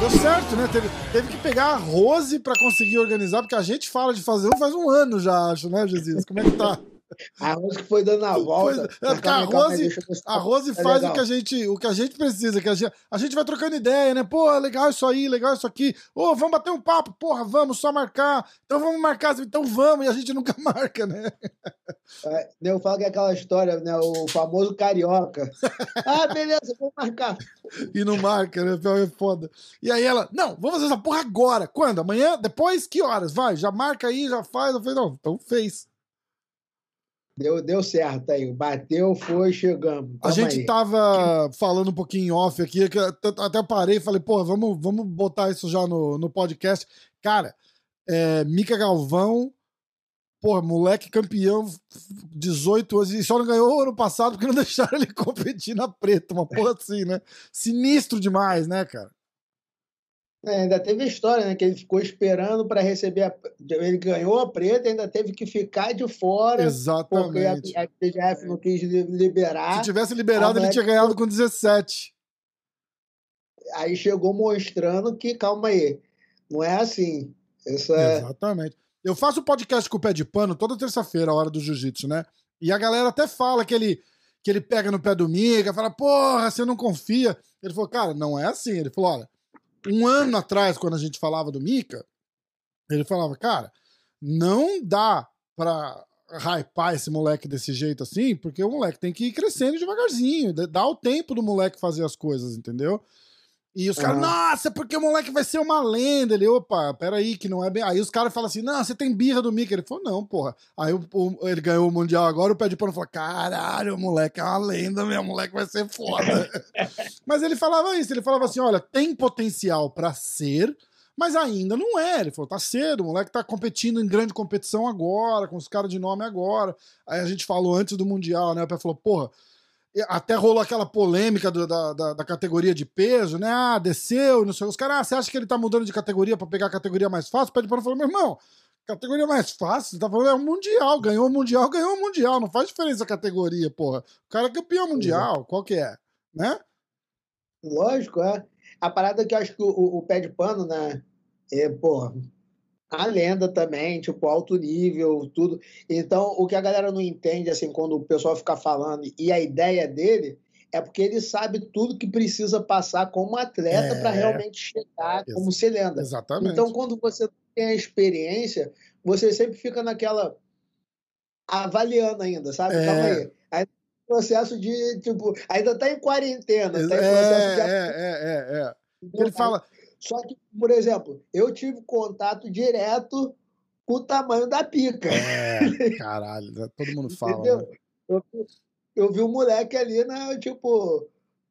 Deu certo, né? Teve, teve que pegar a Rose pra conseguir organizar, porque a gente fala de fazer um faz um ano já, acho, né, Jesus? Como é que tá? A Rose que foi dando a volta. Foi, é, a Rose, a Rose é faz o que, a gente, o que a gente precisa, que a gente, a gente vai trocando ideia, né? Pô, legal isso aí, legal isso aqui. Ô, oh, vamos bater um papo, porra, vamos só marcar. Então vamos marcar, então vamos, e a gente nunca marca, né? É, eu falo que é aquela história, né? O famoso carioca. ah, beleza, vamos marcar. E não marca, né? É foda. E aí ela, não, vamos fazer essa porra agora. Quando? Amanhã? Depois? Que horas? Vai, já marca aí, já faz. Eu falei, não, então fez. Deu, deu certo aí. Bateu, foi, chegamos. A gente aí. tava falando um pouquinho off aqui, até parei e falei, pô, vamos, vamos botar isso já no, no podcast. Cara, é, Mica Galvão, pô, moleque campeão, 18 anos, e só não ganhou ano passado porque não deixaram ele competir na preta, uma porra assim, né? Sinistro demais, né, cara? É, ainda teve a história, né? Que ele ficou esperando para receber. A... Ele ganhou a preta, ainda teve que ficar de fora. Exatamente. Porque a, a PGF não quis liberar. Se tivesse liberado, ele tinha ganhado com 17. Aí chegou mostrando que, calma aí, não é assim. Isso é... Exatamente. Eu faço podcast com o pé de pano toda terça-feira, a hora do jiu-jitsu, né? E a galera até fala que ele, que ele pega no pé do Miga, fala, porra, você não confia. Ele falou, cara, não é assim. Ele falou, olha um ano atrás, quando a gente falava do Mika, ele falava, cara, não dá pra hypar esse moleque desse jeito assim, porque o moleque tem que ir crescendo devagarzinho, dá o tempo do moleque fazer as coisas, entendeu? E os caras, uhum. nossa, porque o moleque vai ser uma lenda. Ele, opa, peraí, que não é bem. Aí os caras falam assim, não, você tem birra do Mickey. Ele falou, não, porra. Aí o, o, ele ganhou o Mundial agora, o pé de pano falou, caralho, o moleque é uma lenda, meu, o moleque vai ser foda. mas ele falava isso, ele falava assim, olha, tem potencial para ser, mas ainda não é. Ele falou, tá cedo, o moleque tá competindo em grande competição agora, com os caras de nome agora. Aí a gente falou antes do Mundial, né? O pé falou, porra até rolou aquela polêmica do, da, da, da, categoria de peso, né? Ah, desceu, não sei. Os caras, ah, você acha que ele tá mudando de categoria para pegar a categoria mais fácil? Pede para falar, meu irmão, categoria mais fácil, você tá falando, é o Mundial, ganhou o Mundial, ganhou o Mundial, não faz diferença a categoria, porra. O cara é campeão mundial, qual que é, né? Lógico, é. A parada que eu acho que o, o, o pé de pano, né? É, porra, a lenda também, tipo, alto nível, tudo. Então, o que a galera não entende, assim, quando o pessoal fica falando, e a ideia dele é porque ele sabe tudo que precisa passar como atleta é... para realmente chegar Ex como ser lenda. Exatamente. Então, quando você tem a experiência, você sempre fica naquela avaliando ainda, sabe? É... Calma aí. aí processo de, tipo, ainda tá em quarentena, tá em processo de... É, é, é, é. Ele fala, só que, por exemplo, eu tive contato direto com o tamanho da pica. É, caralho, né? todo mundo fala. Né? Eu, eu, vi um moleque ali, na, tipo,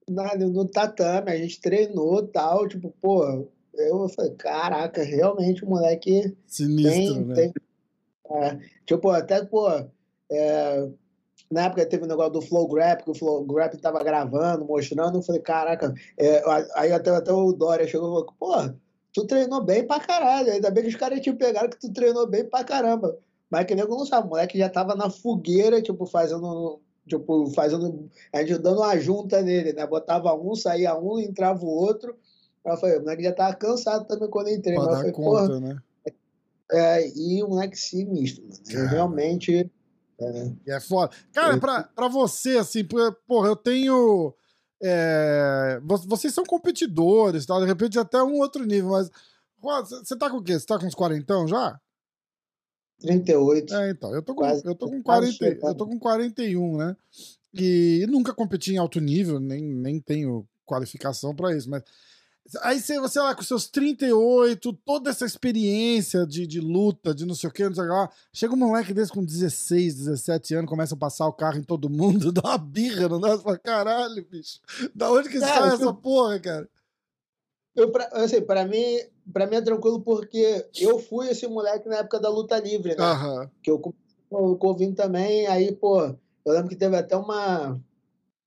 na, no tatame, a gente treinou e tal, tipo, pô, eu falei, caraca, realmente o moleque Sinistro, tem, né? Tem, é, tipo, até, pô, é, na época teve o um negócio do Flow Grap, que o Flow Grap tava gravando, mostrando. Eu falei, caraca. É, aí até, até o Dória chegou e falou, pô, tu treinou bem pra caralho. Ainda bem que os caras te pegaram que tu treinou bem pra caramba. Mas que nego não sabe, o moleque já tava na fogueira, tipo, fazendo. Tipo, fazendo. A gente dando uma junta nele, né? Botava um, saía um, entrava o outro. Aí eu falei, o moleque já tava cansado também quando eu entrei. Mas eu falei, conta, né? É, e o moleque sinistro, mano. Realmente é. é foda. Cara, pra, pra você, assim, porra, eu tenho. É, vocês são competidores, tá? De repente até um outro nível, mas. Você tá com o quê? Você tá com uns quarentão já? 38. É, então. Eu tô com, eu tô com, 40, eu tô com 41, né? E nunca competi em alto nível, nem, nem tenho qualificação para isso, mas Aí você, você lá com seus 38, toda essa experiência de, de luta, de não sei o que, não sei o que lá. Chega um moleque desse com 16, 17 anos, começa a passar o carro em todo mundo, dá uma birra, não dá? Você fala, caralho, bicho. Da onde que cara, sai essa porra, cara? Eu, pra, assim, pra mim, pra mim é tranquilo porque eu fui esse moleque na época da luta livre, né? Uhum. Que eu, eu convido também, aí, pô, eu lembro que teve até uma.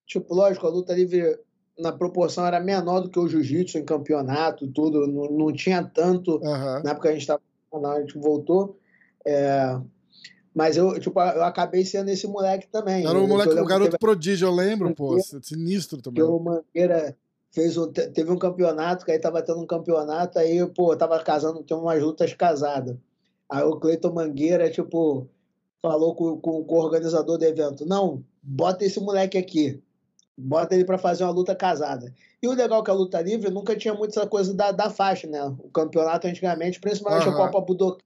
Tipo, lógico, a luta livre na proporção era menor do que o jiu-jitsu em campeonato, tudo, não, não tinha tanto. Uhum. Na época a gente estava, a gente voltou. É, mas eu, tipo, eu acabei sendo esse moleque também. Era o, moleque, o garoto teve... prodígio, eu lembro, pô. Sinistro também. o Mangueira fez um, teve um campeonato, que aí tava tendo um campeonato, aí, pô, tava casando, tem umas lutas casadas. Aí o Cleiton Mangueira, tipo, falou com, com, com, o organizador do evento: não, bota esse moleque aqui, bota ele para fazer uma luta casada. E o legal é que a luta livre nunca tinha muito essa coisa da, da faixa, né? O campeonato antigamente, principalmente uhum. a Copa Budokai,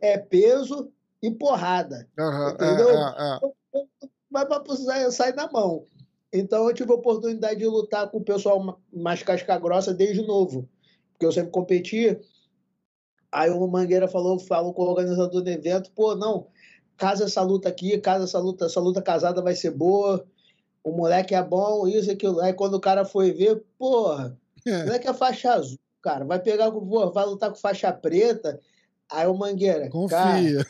é peso e porrada. Uhum. Entendeu? É, é, é. Vai para sair na mão. Então eu tive a oportunidade de lutar com o pessoal mais casca grossa desde novo. Porque eu sempre competi. Aí o Mangueira falou, falou com o organizador do evento, pô, não, casa essa luta aqui, casa essa luta, essa luta casada vai ser boa, o moleque é bom, isso e aquilo. Aí quando o cara foi ver, porra, é. o moleque é faixa azul, cara, vai pegar, porra, vai lutar com faixa preta. Aí o Mangueira, Confia. Cara,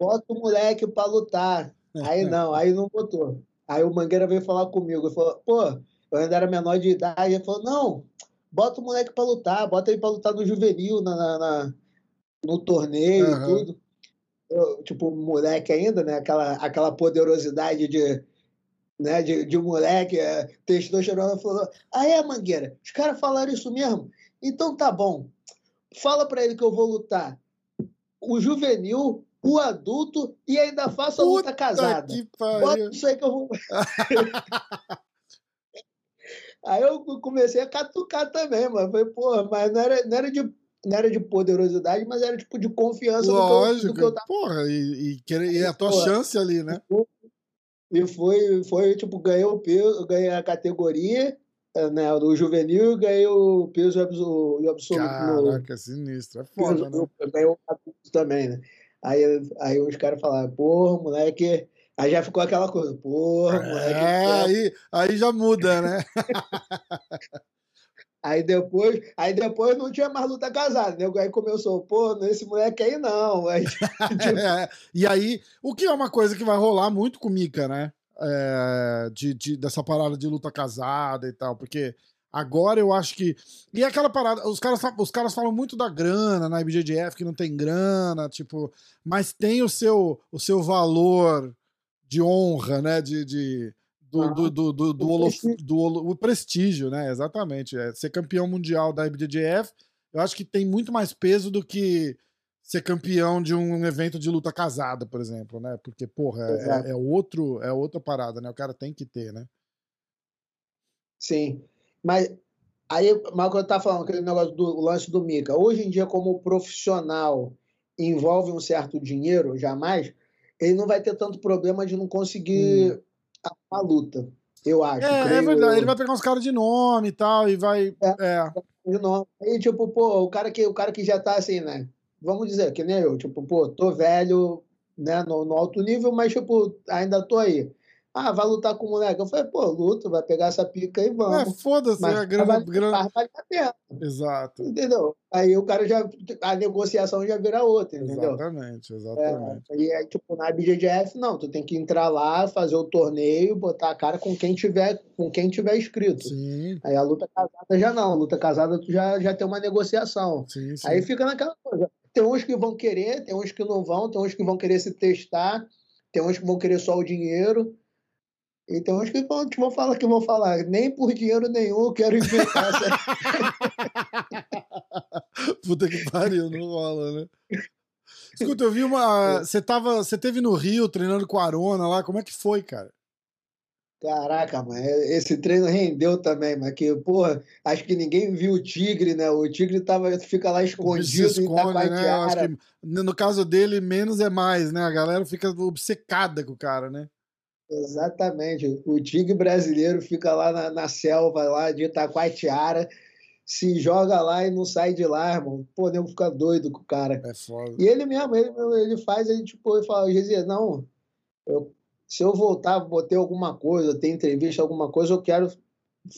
bota o moleque pra lutar. Aí não, aí não botou. Aí o Mangueira veio falar comigo, ele falou, pô, eu ainda era menor de idade, ele falou, não, bota o moleque pra lutar, bota ele pra lutar no juvenil, na, na, na no torneio uhum. e tudo. Eu, tipo, moleque ainda, né? Aquela, aquela poderosidade de, né, de, de um moleque, é, testosterona, falou: Ah, é, Mangueira, os caras falaram isso mesmo? Então tá bom. Fala para ele que eu vou lutar o juvenil, o adulto e ainda faço a luta casada. Que Bota isso aí que eu vou. aí eu comecei a catucar também, mas foi, porra, mas não era, não era de não era de poderosidade, mas era tipo de confiança Lógico, do que eu, do que eu tava. Porra, e, e, e a tua porra, chance ali, né? E foi, foi tipo, ganhei o peso, ganhei a categoria, eh, né, do juvenil, ganhei o peso e absoluto. Caraca, no, sinistro, é foda, né? Ganhei o adulto também, né? Aí, aí os caras falaram, porra, moleque. Aí já ficou aquela coisa, porra, moleque. É, aí, aí já muda, né? Aí depois, aí depois não tinha mais luta casada, né? Aí começou, pô, nesse moleque aí não. Aí, tipo... é, e aí, o que é uma coisa que vai rolar muito com Mika, né? É, de, de, dessa parada de luta casada e tal, porque agora eu acho que. E é aquela parada, os caras, os caras falam muito da grana na IBJJF, que não tem grana, tipo, mas tem o seu, o seu valor de honra, né? De, de, do, do, do, do, do, o prestígio. do, o prestígio, né? Exatamente. É, ser campeão mundial da IBJJF, eu acho que tem muito mais peso do que ser campeão de um evento de luta casada, por exemplo, né? Porque, porra, é, é, outro, é outra parada, né? O cara tem que ter, né? Sim. Mas aí, Marco, eu tava falando aquele negócio do lance do Mika. Hoje em dia, como profissional envolve um certo dinheiro, jamais, ele não vai ter tanto problema de não conseguir. Hum a luta, eu acho. É, é verdade, ele vai pegar uns caras de nome e tal, e vai. É, é. De nome. Aí, tipo, pô, o cara, que, o cara que já tá assim, né? Vamos dizer, que nem eu, tipo, pô, tô velho, né, no, no alto nível, mas, tipo, ainda tô aí. Ah, vai lutar com o moleque. Eu falei, pô, luta, vai pegar essa pica e vamos. É, foda-se, é a grana. Vai, grana... Vai a pena. Exato. Entendeu? Aí o cara já. A negociação já vira outra, entendeu? Exatamente, exatamente. É, e aí, tipo, na BJJF, não, tu tem que entrar lá, fazer o torneio, botar a cara com quem tiver, com quem tiver inscrito. Sim. Aí a luta casada já não. A luta casada tu já, já tem uma negociação. Sim, sim. Aí fica naquela coisa. Tem uns que vão querer, tem uns que não vão, tem uns que vão querer se testar, tem uns que vão querer só o dinheiro. Então acho que vão, vão falar que vão falar, nem por dinheiro nenhum eu quero inventar essa. Puta que pariu, não rola, né? Escuta, eu vi uma. Você tava. Você teve no Rio treinando com a Arona lá, como é que foi, cara? Caraca, mano, esse treino rendeu também, mas que, porra, acho que ninguém viu o Tigre, né? O Tigre tava, fica lá escondido se esconde, né? Acho que, no caso dele, menos é mais, né? A galera fica obcecada com o cara, né? Exatamente. O tigre brasileiro fica lá na, na selva lá de Itacoatiara, se joga lá e não sai de lá, irmão. Pô, nego fica doido com o cara. É foda. E ele mesmo, ele, ele faz, ele tipo, ele fala, não, eu, se eu voltar, botei alguma coisa, ter entrevista, alguma coisa, eu quero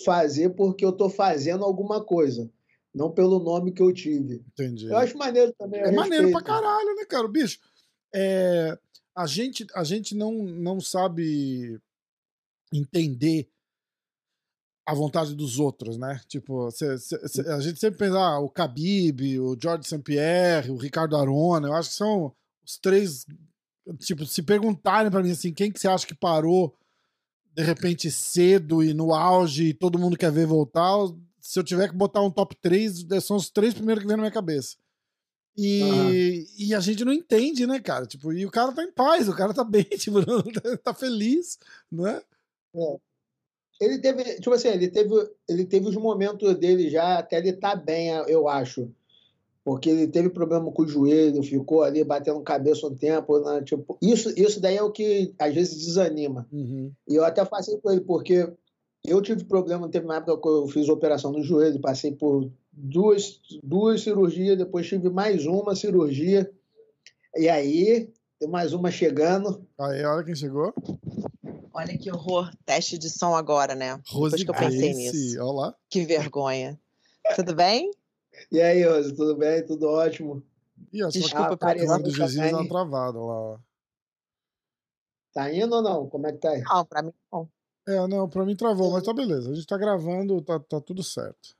fazer porque eu tô fazendo alguma coisa. Não pelo nome que eu tive. Entendi. Eu acho maneiro também. É maneiro pra caralho, né, cara? Bicho, é, a gente, a gente não, não sabe entender a vontade dos outros, né? Tipo, cê, cê, cê, a gente sempre pensa, ah, o Khabib, o George St. Pierre, o Ricardo Arona, eu acho que são os três, tipo, se perguntarem pra mim assim, quem que você acha que parou de repente cedo e no auge e todo mundo quer ver voltar, se eu tiver que botar um top 3, são os três primeiros que vem na minha cabeça. E, uhum. e a gente não entende, né, cara? Tipo, e o cara tá em paz, o cara tá bem, tipo, tá feliz, né? É. Ele teve, tipo assim, ele teve, ele teve os momentos dele já, até ele tá bem, eu acho. Porque ele teve problema com o joelho, ficou ali batendo cabeça um tempo. Né? Tipo, isso, isso daí é o que às vezes desanima. Uhum. E eu até passei com ele, porque eu tive problema, teve uma época que eu fiz operação no joelho, passei por duas, duas cirurgias, depois tive mais uma cirurgia. E aí, tem mais uma chegando. Aí, olha quem chegou. Olha que horror, teste de som agora, né? Rose Depois que eu pensei Grace. nisso. Olá. Que vergonha. Tudo bem? E aí, Rose, tudo bem? Tudo ótimo? E a Desculpa, a câmera do Jesus tá travada lá. Tá indo ou não? Como é que tá aí? Não, pra mim não. É, não, pra mim travou, mas tá beleza. A gente tá gravando, tá, tá tudo certo.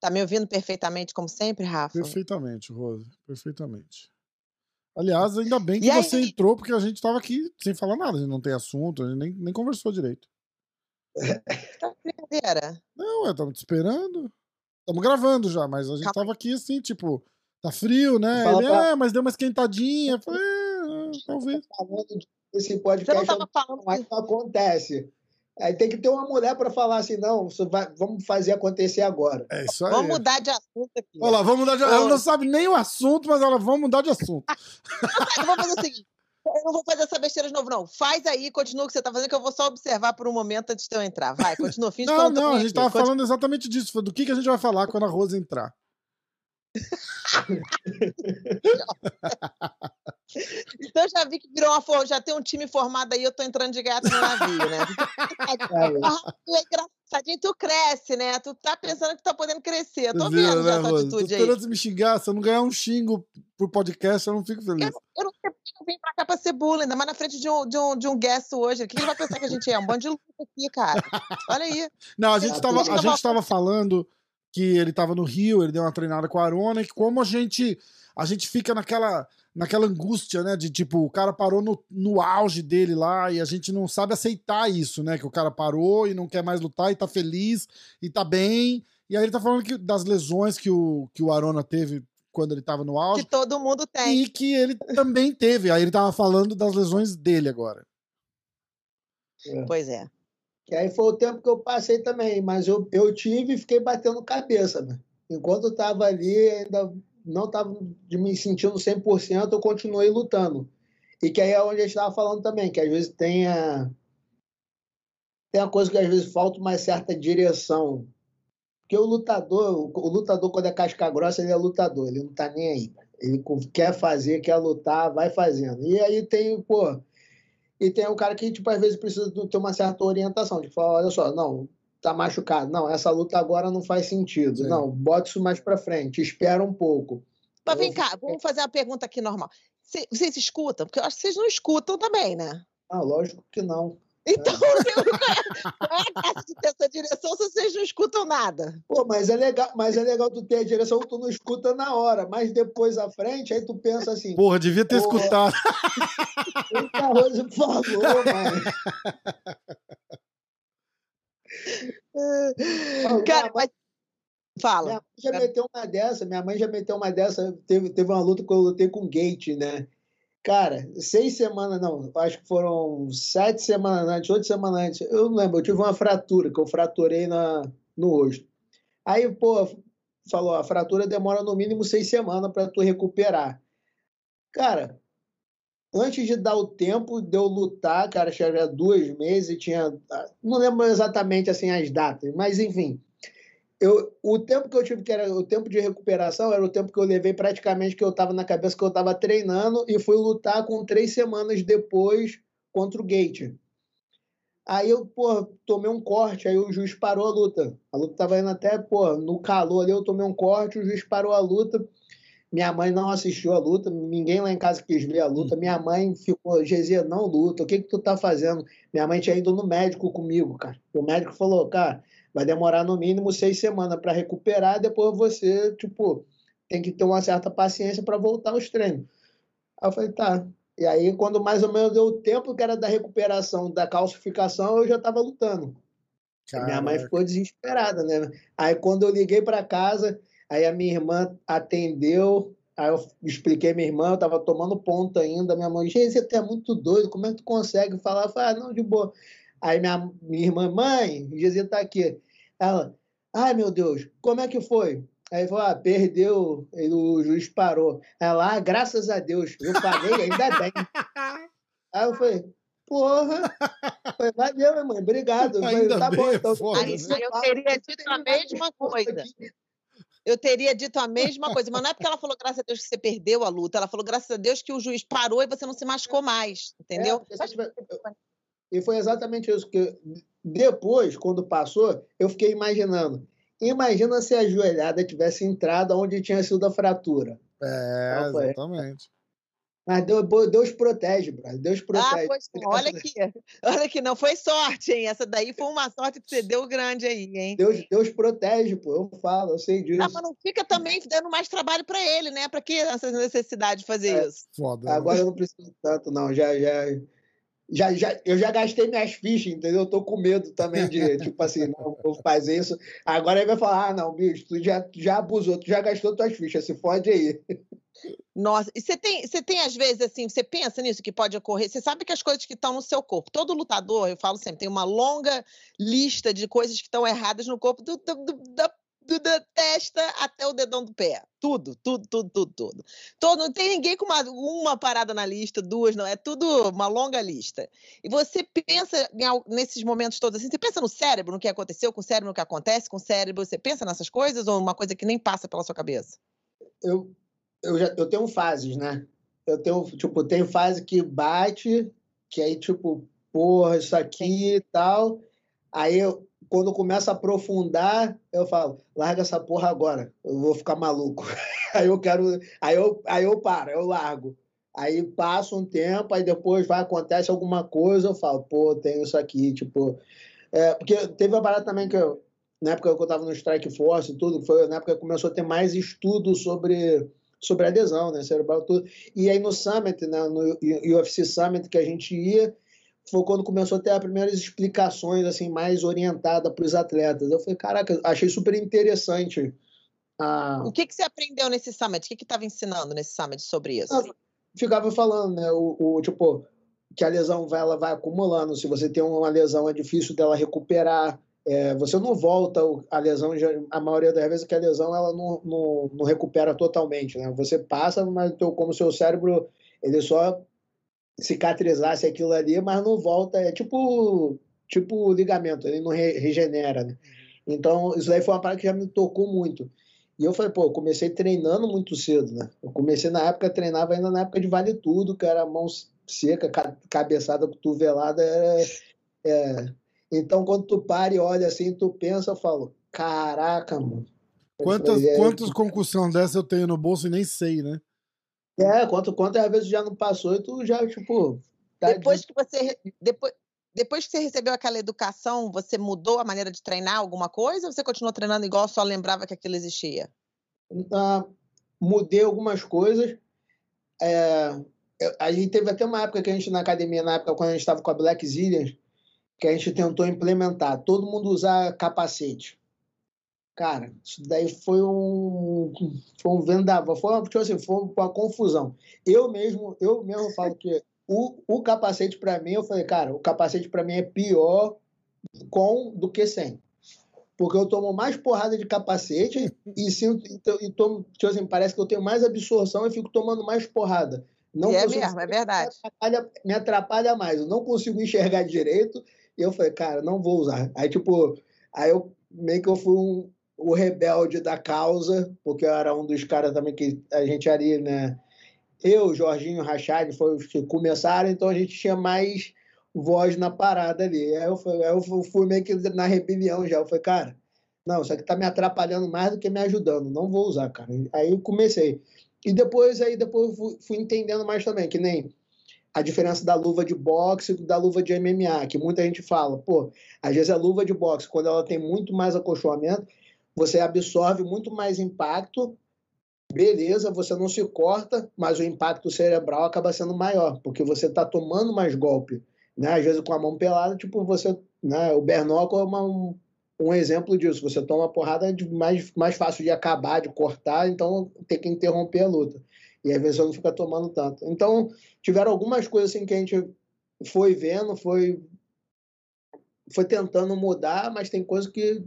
Tá me ouvindo perfeitamente, como sempre, Rafa? Perfeitamente, Rose. Perfeitamente. Aliás, ainda bem que e você aí? entrou, porque a gente tava aqui sem falar nada, a gente não tem assunto, a gente nem, nem conversou direito. Tá brincadeira? Não, eu tava te esperando. Estamos gravando já, mas a gente Calma. tava aqui assim, tipo, tá frio, né? Ele, pra... é, mas deu uma esquentadinha. Eu falei, é, talvez. Esse podcast não, falando mas não acontece. Aí tem que ter uma mulher para falar assim, não, vai, vamos fazer acontecer agora. É isso aí. Vamos mudar de assunto aqui. Olha lá, vamos mudar de assunto. Ela não sabe nem o assunto, mas ela vamos mudar de assunto. vamos fazer o seguinte. Eu não vou fazer essa besteira de novo, não. Faz aí, continua o que você tá fazendo, que eu vou só observar por um momento antes de eu entrar. Vai, continua. Finge não, não, a gente tava falando exatamente disso. Do que, que a gente vai falar quando a Rosa entrar. então já vi que virou uma já tem um time formado aí, eu tô entrando de gato no navio, né? tu é engraçadinho, tu cresce, né? Tu tá pensando que tá podendo crescer. Eu tô vendo já né, essa atitude tô aí. esperando me xingar, se eu não ganhar um xingo por podcast, eu não fico feliz. Eu, eu não sei porque eu vim pra cá pra ser bullying, ainda mais na frente de um, de um, de um guest hoje. O que ele vai pensar que a gente é? Um bando de luta aqui, cara. Olha aí. Não, a gente, tava, a gente tava falando que ele estava no Rio, ele deu uma treinada com a Arona, e que como a gente a gente fica naquela naquela angústia, né, de tipo, o cara parou no, no auge dele lá e a gente não sabe aceitar isso, né, que o cara parou e não quer mais lutar e tá feliz e tá bem. E aí ele tá falando que das lesões que o, que o Arona teve quando ele tava no auge. Que todo mundo tem. E que ele também teve. Aí ele tava falando das lesões dele agora. É. Pois é. Que aí foi o tempo que eu passei também, mas eu, eu tive e fiquei batendo cabeça. Né? Enquanto eu estava ali, ainda não estava me sentindo 100%, eu continuei lutando. E que aí é onde a gente estava falando também, que às vezes tem a, tem a coisa que às vezes falta uma certa direção. Porque o lutador, o lutador quando é casca grossa, ele é lutador, ele não está nem aí. Ele quer fazer, quer lutar, vai fazendo. E aí tem, pô, e tem um cara que, tipo, às vezes precisa ter uma certa orientação, de falar, olha só, não, tá machucado. Não, essa luta agora não faz sentido. Sim. Não, bota isso mais para frente, espera um pouco. Mas vem cá, vamos fazer uma pergunta aqui normal. Vocês escutam? Porque eu acho que vocês não escutam também, né? Ah, lógico que não. Então, qual é a graça de ter essa direção se vocês não escutam nada? Pô, mas é legal, mas é legal tu ter a direção, tu não escuta na hora, mas depois à frente, aí tu pensa assim. Porra, devia ter escutado. O Carroso falou, mano. Cara, mas... Fala. Minha mãe já meteu uma dessa, minha mãe já meteu uma dessa, teve, teve uma luta que eu lutei com o Gate, né? Cara, seis semanas, não, acho que foram sete semanas antes, oito semanas antes, eu não lembro, eu tive uma fratura, que eu fraturei na, no rosto. Aí, pô, falou, a fratura demora no mínimo seis semanas para tu recuperar. Cara, antes de dar o tempo de eu lutar, cara, chegava dois meses, tinha, não lembro exatamente assim as datas, mas enfim, eu, o tempo que eu tive, que era o tempo de recuperação, era o tempo que eu levei praticamente que eu estava na cabeça que eu estava treinando e fui lutar com três semanas depois contra o Gate. Aí eu, pô, tomei um corte, aí o juiz parou a luta. A luta estava indo até, pô, no calor ali, eu tomei um corte, o juiz parou a luta. Minha mãe não assistiu a luta, ninguém lá em casa quis ver a luta. Minha mãe ficou, Gezia, não luta, o que que tu tá fazendo? Minha mãe tinha ido no médico comigo, cara. O médico falou, cara, vai demorar no mínimo seis semanas para recuperar, depois você, tipo, tem que ter uma certa paciência para voltar aos treinos. Aí eu falei, tá. E aí, quando mais ou menos deu o tempo que era da recuperação, da calcificação, eu já estava lutando. Minha mãe ficou desesperada, né? Aí quando eu liguei para casa, aí a minha irmã atendeu, aí eu expliquei minha irmã, eu tava tomando ponto ainda, minha mãe, gente, você é muito doido, como é que tu consegue falar? Eu falei, ah, não, de boa. Aí minha, minha irmã, mãe, Jesus tá aqui. Ela, ai meu Deus, como é que foi? Aí falou, ah, perdeu, o juiz parou. Ela, ah, graças a Deus, eu paguei, ainda bem. Aí eu falei, porra, foi, valeu, minha mãe, obrigado. Falei, tá bom, então. Foda, né? Eu teria dito a mesma coisa. Eu teria dito a mesma coisa, mas não é porque ela falou graças a Deus que você perdeu a luta, ela falou graças a Deus que o juiz parou e você não se machucou mais, entendeu? É, e foi exatamente isso que depois, quando passou, eu fiquei imaginando Imagina se a joelhada tivesse entrado onde tinha sido a fratura. É, exatamente. Mas Deus, Deus protege, Brad. Deus ah, protege. Ah, pois, olha aqui, olha que não foi sorte, hein? Essa daí foi uma sorte que você deu grande aí, hein? Deus, Deus protege, pô. Eu falo, eu sei disso. Ah, mas não fica também dando mais trabalho para ele, né? Para que essa necessidade de fazer é, isso? Foda. Né? Agora eu não preciso tanto, não. Já, já, já, já, eu já gastei minhas fichas, entendeu? Eu tô com medo também de, tipo assim, não vou fazer isso. Agora ele vai falar: ah, não, bicho, tu já, já abusou, tu já gastou tuas fichas, se fode aí. Nossa, e você tem, você tem, às vezes, assim, você pensa nisso que pode ocorrer, você sabe que as coisas que estão no seu corpo, todo lutador, eu falo sempre, tem uma longa lista de coisas que estão erradas no corpo do, do, do, da da testa até o dedão do pé. Tudo, tudo, tudo, tudo, tudo. Todo, não tem ninguém com uma, uma parada na lista, duas, não. É tudo uma longa lista. E você pensa em, nesses momentos todos assim, você pensa no cérebro, no que aconteceu com o cérebro, no que acontece com o cérebro, você pensa nessas coisas ou uma coisa que nem passa pela sua cabeça? Eu, eu, já, eu tenho fases, né? Eu tenho, tipo, tenho fase que bate, que aí, tipo, porra, isso aqui e tal. Aí eu, quando começa a aprofundar, eu falo, larga essa porra agora, eu vou ficar maluco. aí eu quero, aí eu, aí eu paro, eu largo. Aí passa um tempo, aí depois vai, acontece alguma coisa, eu falo, pô, tenho isso aqui, tipo. É, porque teve uma parada também que eu, na época que eu estava no Strike Force e tudo, foi na época que começou a ter mais estudo sobre, sobre adesão, né, cerebral tudo. E aí no Summit, né, no UFC Summit que a gente ia, foi quando começou a ter as primeiras explicações assim mais orientadas para os atletas. Eu falei, caraca, achei super interessante. Ah, o que, que você aprendeu nesse summit? O que estava ensinando nesse summit sobre isso? Eu ficava falando, né? O, o, tipo, que a lesão vai, ela vai acumulando. Se você tem uma lesão, é difícil dela recuperar. É, você não volta a lesão, a maioria das vezes que a lesão ela não, não, não recupera totalmente, né? Você passa, mas como o seu cérebro ele só cicatrizasse aquilo ali, mas não volta. É tipo, tipo ligamento, ele não re regenera, né? Então, isso aí foi uma parada que já me tocou muito. E eu falei, pô, eu comecei treinando muito cedo, né? Eu comecei na época, treinava ainda na época de vale tudo, que era mão seca, cabeçada, cotovelada. É, é... Então, quando tu para e olha assim, tu pensa, eu falo, caraca, mano. Quantas, falei, é... quantas concussão dessa eu tenho no bolso e nem sei, né? É, quanto, quanto às vezes já não passou e tu já, tipo. Tá depois que você. Depois, depois que você recebeu aquela educação, você mudou a maneira de treinar alguma coisa ou você continuou treinando igual, só lembrava que aquilo existia? Ah, mudei algumas coisas. É, a gente teve até uma época que a gente na academia, na época quando a gente estava com a Black Zillions, que a gente tentou implementar todo mundo usar capacete. Cara, isso daí foi um, foi um vendaval, foi uma, tipo assim, foi uma confusão. Eu mesmo, eu mesmo falo que o, o capacete para mim, eu falei, cara, o capacete para mim é pior com do que sem. Porque eu tomo mais porrada de capacete e sinto, e tomo, tipo assim, parece que eu tenho mais absorção e fico tomando mais porrada. Não é mesmo, é verdade. Me atrapalha, me atrapalha mais, eu não consigo enxergar direito. Eu falei, cara, não vou usar. Aí, tipo, aí eu meio que eu fui um, o rebelde da causa, porque eu era um dos caras também que a gente ali, né? Eu, Jorginho, Rachad, foi os que começaram, então a gente tinha mais voz na parada ali. Aí eu, fui, eu fui meio que na rebelião já. Eu falei, cara, não, isso aqui tá me atrapalhando mais do que me ajudando, não vou usar, cara. Aí eu comecei. E depois, aí depois fui, fui entendendo mais também, que nem a diferença da luva de boxe e da luva de MMA, que muita gente fala, pô, às vezes a luva de boxe, quando ela tem muito mais acolchoamento, você absorve muito mais impacto beleza, você não se corta, mas o impacto cerebral acaba sendo maior, porque você está tomando mais golpe. Né? Às vezes com a mão pelada, tipo, você. Né? O Bernoco é uma, um, um exemplo disso. Você toma uma porrada mais, mais fácil de acabar, de cortar, então tem que interromper a luta. E às vezes você não fica tomando tanto. Então, tiveram algumas coisas assim que a gente foi vendo, foi, foi tentando mudar, mas tem coisas que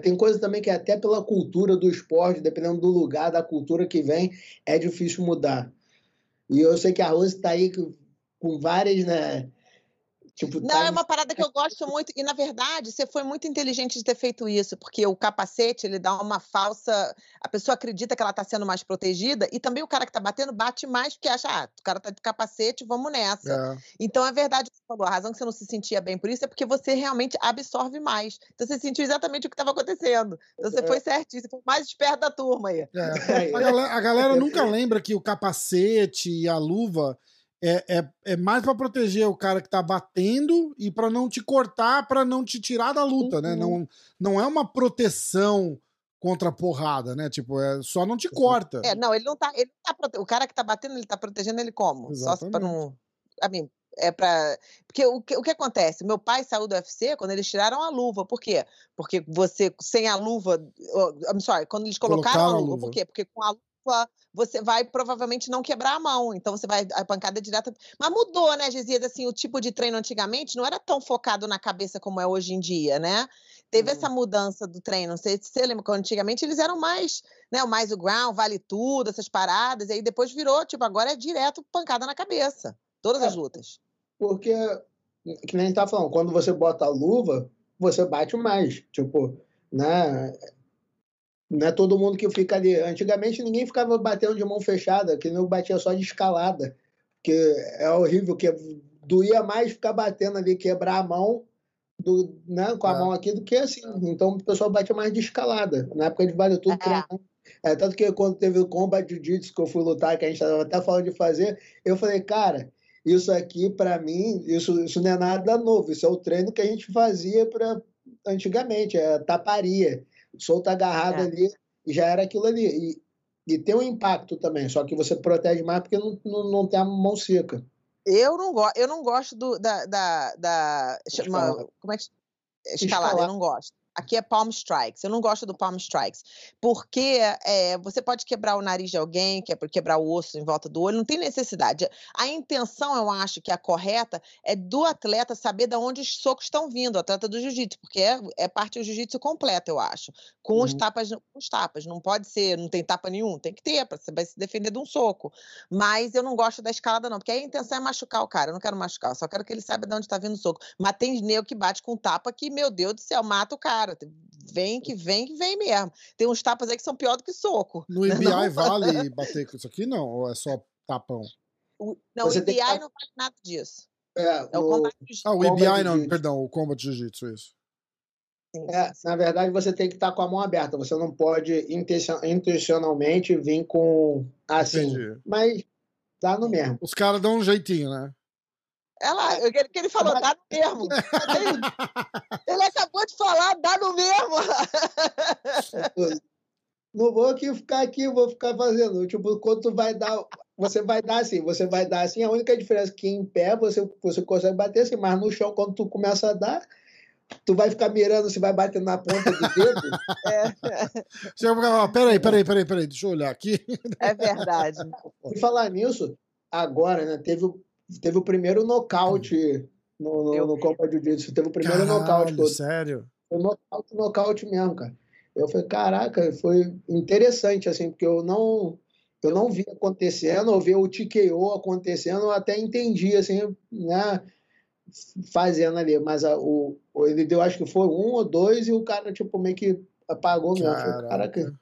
tem coisa também que até pela cultura do esporte, dependendo do lugar, da cultura que vem, é difícil mudar. E eu sei que a Rose está aí com várias, né? Tipo, não, tá... é uma parada que eu gosto muito. E, na verdade, você foi muito inteligente de ter feito isso, porque o capacete, ele dá uma falsa... A pessoa acredita que ela está sendo mais protegida, e também o cara que está batendo bate mais porque acha, ah, o cara está de capacete, vamos nessa. É. Então, é verdade você falou. A razão que você não se sentia bem por isso é porque você realmente absorve mais. Então, você sentiu exatamente o que estava acontecendo. Então, você é. foi certinho, você foi mais esperto da turma aí. É. A, galera, a galera nunca lembra que o capacete e a luva é, é, é mais para proteger o cara que tá batendo e para não te cortar, para não te tirar da luta, né? Não, uhum. não é uma proteção contra a porrada, né? Tipo, é só não te corta. É, não, ele não tá, ele tá prote... o cara que tá batendo, ele tá protegendo ele como? Exatamente. Só para não, a mim, é para porque o que, o que acontece? Meu pai saiu do UFC quando eles tiraram a luva. Por quê? Porque você sem a luva, I'm sorry, quando eles colocaram, colocaram a, luva, a luva, por quê? Porque com a luva você vai provavelmente não quebrar a mão. Então você vai a pancada direta. Mas mudou, né, Gesias? Assim, o tipo de treino antigamente não era tão focado na cabeça como é hoje em dia, né? Teve uhum. essa mudança do treino. Você, você lembra que antigamente eles eram mais, né? O mais o ground, vale tudo, essas paradas. E aí depois virou, tipo, agora é direto pancada na cabeça. Todas é, as lutas. Porque, que nem a gente tá falando, quando você bota a luva, você bate mais. Tipo, né? Não é todo mundo que fica ali. Antigamente ninguém ficava batendo de mão fechada, que não batia só de escalada. Porque é horrível, que doía mais ficar batendo ali, quebrar a mão do, né, com a é. mão aqui do que assim. Então o pessoal bate mais de escalada. Na época de Vale Tudo, é. é. tanto que quando teve o Combat Jiu-Jitsu que eu fui lutar, que a gente estava até falando de fazer, eu falei, cara, isso aqui para mim, isso, isso não é nada novo, isso é o treino que a gente fazia para antigamente, é taparia solta agarrado é. ali e já era aquilo ali. E, e tem um impacto também, só que você protege mais porque não, não, não tem a mão seca. Eu não, go eu não gosto do, da, da, da chama, como é que escalada, escalada. eu não gosto. Aqui é palm strikes. Eu não gosto do palm strikes. Porque é, você pode quebrar o nariz de alguém, quer quebrar o osso em volta do olho, não tem necessidade. A intenção, eu acho que a correta é do atleta saber de onde os socos estão vindo, o atleta do jiu-jitsu, porque é, é, parte do jiu-jitsu completo, eu acho. Com uhum. os tapas, com os tapas. Não pode ser, não tem tapa nenhum, tem que ter, você vai se defender de um soco. Mas eu não gosto da escalada, não, porque a intenção é machucar o cara. Eu não quero machucar, eu só quero que ele saiba de onde está vindo o soco. Mas tem nego que bate com tapa que, meu Deus do céu, mata o cara cara. Vem que vem que vem mesmo. Tem uns tapas aí que são pior do que soco. No IBI não... vale bater com isso aqui, não? Ou é só tapão? O, não, Você o IBI que... não vale nada disso. É, é o combate Ah, o IBI não, perdão, o Combat Jiu-Jitsu, isso. É, na verdade, você tem que estar com a mão aberta. Você não pode intencionalmente vir com assim. Entendi. Mas dá no mesmo. Os caras dão um jeitinho, né? Ela, o que ele falou, dá no mesmo. Ele, acabou de falar, dá no mesmo. Não vou aqui ficar aqui, vou ficar fazendo. Tipo, quando tu vai dar, você vai dar assim, você vai dar assim. A única diferença é que em pé você, você consegue bater assim, mas no chão, quando tu começa a dar, tu vai ficar mirando se vai bater na ponta do dedo. é. Peraí, peraí, peraí, peraí, deixa eu olhar aqui. É verdade. E falar nisso, agora, né, teve teve o primeiro nocaute no, no, no Copa Jiu-Jitsu. Teve o primeiro Caralho, nocaute todo. Sério? Foi nocaute, nocaute mesmo, cara. Eu falei, caraca, foi interessante, assim, porque eu não eu não vi acontecendo, eu vi o TKO acontecendo, eu até entendi, assim, né, fazendo ali, mas a, o, ele deu, acho que foi um ou dois, e o cara, tipo, meio que apagou mesmo. Caraca. caraca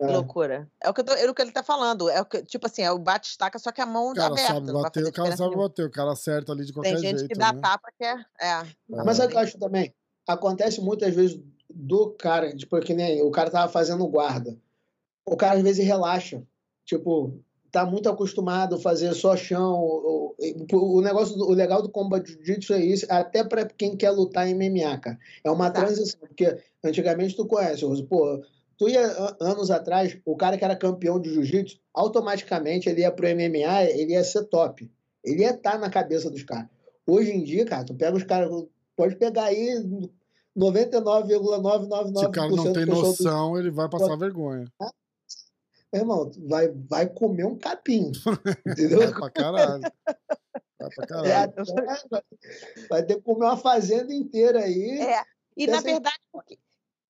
é. Loucura. É o que, tô, é o que ele tá falando. É o que, tipo assim, é o bate-estaca, só que a mão cara aberta. Sabe bater, o cara sabe bater, o cara acerta ali de qualquer jeito. Tem gente jeito, que dá né? tapa que é. é. é. Mas eu acho também, acontece muitas vezes do cara, tipo, que nem o cara tava fazendo guarda. O cara às vezes relaxa. Tipo, tá muito acostumado a fazer só chão. O, o, negócio, o legal do combat jiu-jitsu é isso, até para quem quer lutar em MMA, cara. É uma tá. transição, porque antigamente tu conhece, pô, tu ia anos atrás, o cara que era campeão de jiu-jitsu, automaticamente ele ia pro MMA, ele ia ser top. Ele ia estar tá na cabeça dos caras. Hoje em dia, cara, tu pega os caras, pode pegar aí 99,999%. Se o cara não tem noção, do... ele vai passar vergonha. Meu irmão, vai, vai comer um capim. Entendeu? É pra caralho. Vai pra caralho. É, vai ter que comer uma fazenda inteira aí. É. E na verdade, porque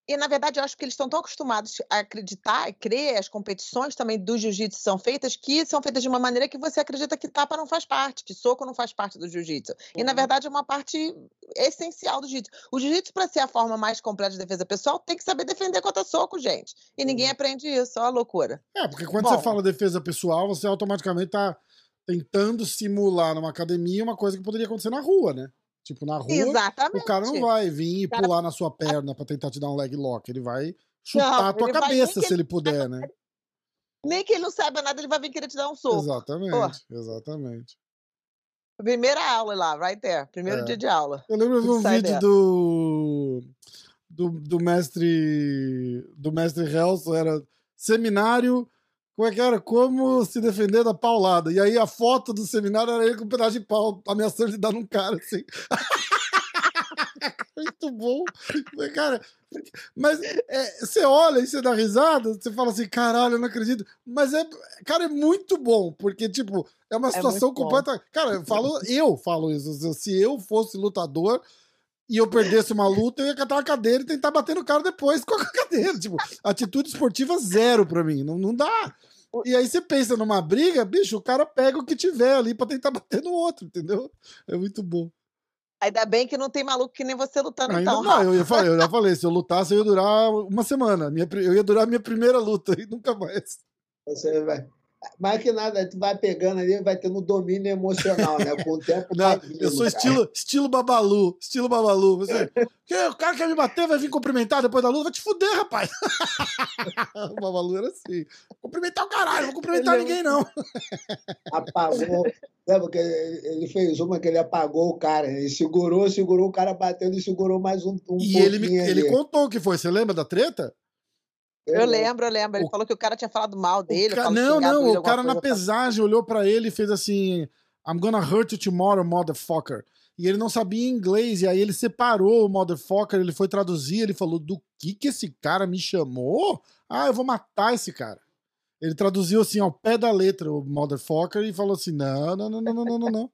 e, na verdade, eu acho que eles estão tão acostumados a acreditar, a crer, as competições também do jiu-jitsu são feitas, que são feitas de uma maneira que você acredita que tapa não faz parte, que soco não faz parte do jiu-jitsu. E, na uhum. verdade, é uma parte essencial do jiu-jitsu. O jiu-jitsu, para ser a forma mais completa de defesa pessoal, tem que saber defender contra soco, gente. E ninguém uhum. aprende isso, é uma loucura. É, porque quando Bom, você fala defesa pessoal, você automaticamente está tentando simular numa academia uma coisa que poderia acontecer na rua, né? Tipo, na rua, Exatamente. o cara não vai vir e pular na sua perna para tentar te dar um leg lock. Ele vai chutar não, a tua cabeça se ele puder, né? Nem que ele não saiba nada, ele vai vir querer te dar um soco. Exatamente, exatamente. Primeira aula lá, right there. Primeiro é. dia de aula. Eu lembro de um vídeo do, do, do mestre do mestre Helson, era seminário como é que era? Como se defender da paulada. E aí a foto do seminário era ele com um pedaço de pau ameaçando de dar num cara, assim. Muito bom. Cara, mas é, você olha e você dá risada, você fala assim, caralho, eu não acredito. Mas é, cara, é muito bom, porque, tipo, é uma é situação é completa. Cara, eu falo, eu falo isso. Se eu fosse lutador, e eu perdesse uma luta, eu ia catar uma cadeira e tentar bater no cara depois com a cadeira. Tipo, atitude esportiva zero pra mim. Não, não dá. E aí você pensa numa briga, bicho, o cara pega o que tiver ali pra tentar bater no outro, entendeu? É muito bom. Ainda bem que não tem maluco que nem você lutando Ainda então. Não, eu, ia falar, eu já falei, se eu lutasse, eu ia durar uma semana. Minha, eu ia durar a minha primeira luta e nunca mais. Você vai. Mais que nada, tu vai pegando ali, vai tendo domínio emocional, né? Com o tempo. Não, eu sou estilo, estilo Babalu, estilo Babalu. Você, o cara quer me bater, vai vir cumprimentar depois da luta, vai te fuder, rapaz. o Babalu era assim. Cumprimentar o caralho, não vou cumprimentar ele ninguém, não. Apagou. Lembra que ele fez uma que ele apagou o cara. Ele segurou, segurou, o cara batendo e segurou mais um, um E ele, me, ele contou o que foi. Você lembra da treta? Eu lembro, eu lembro. Ele o... falou que o cara tinha falado mal dele. Ca... Não, não, o cara na pesagem olhou para ele e fez assim: I'm gonna hurt you tomorrow, motherfucker. E ele não sabia inglês, e aí ele separou o motherfucker, ele foi traduzir, ele falou: Do que que esse cara me chamou? Ah, eu vou matar esse cara. Ele traduziu assim ao pé da letra o motherfucker e falou assim: Não, não, não, não, não, não, não.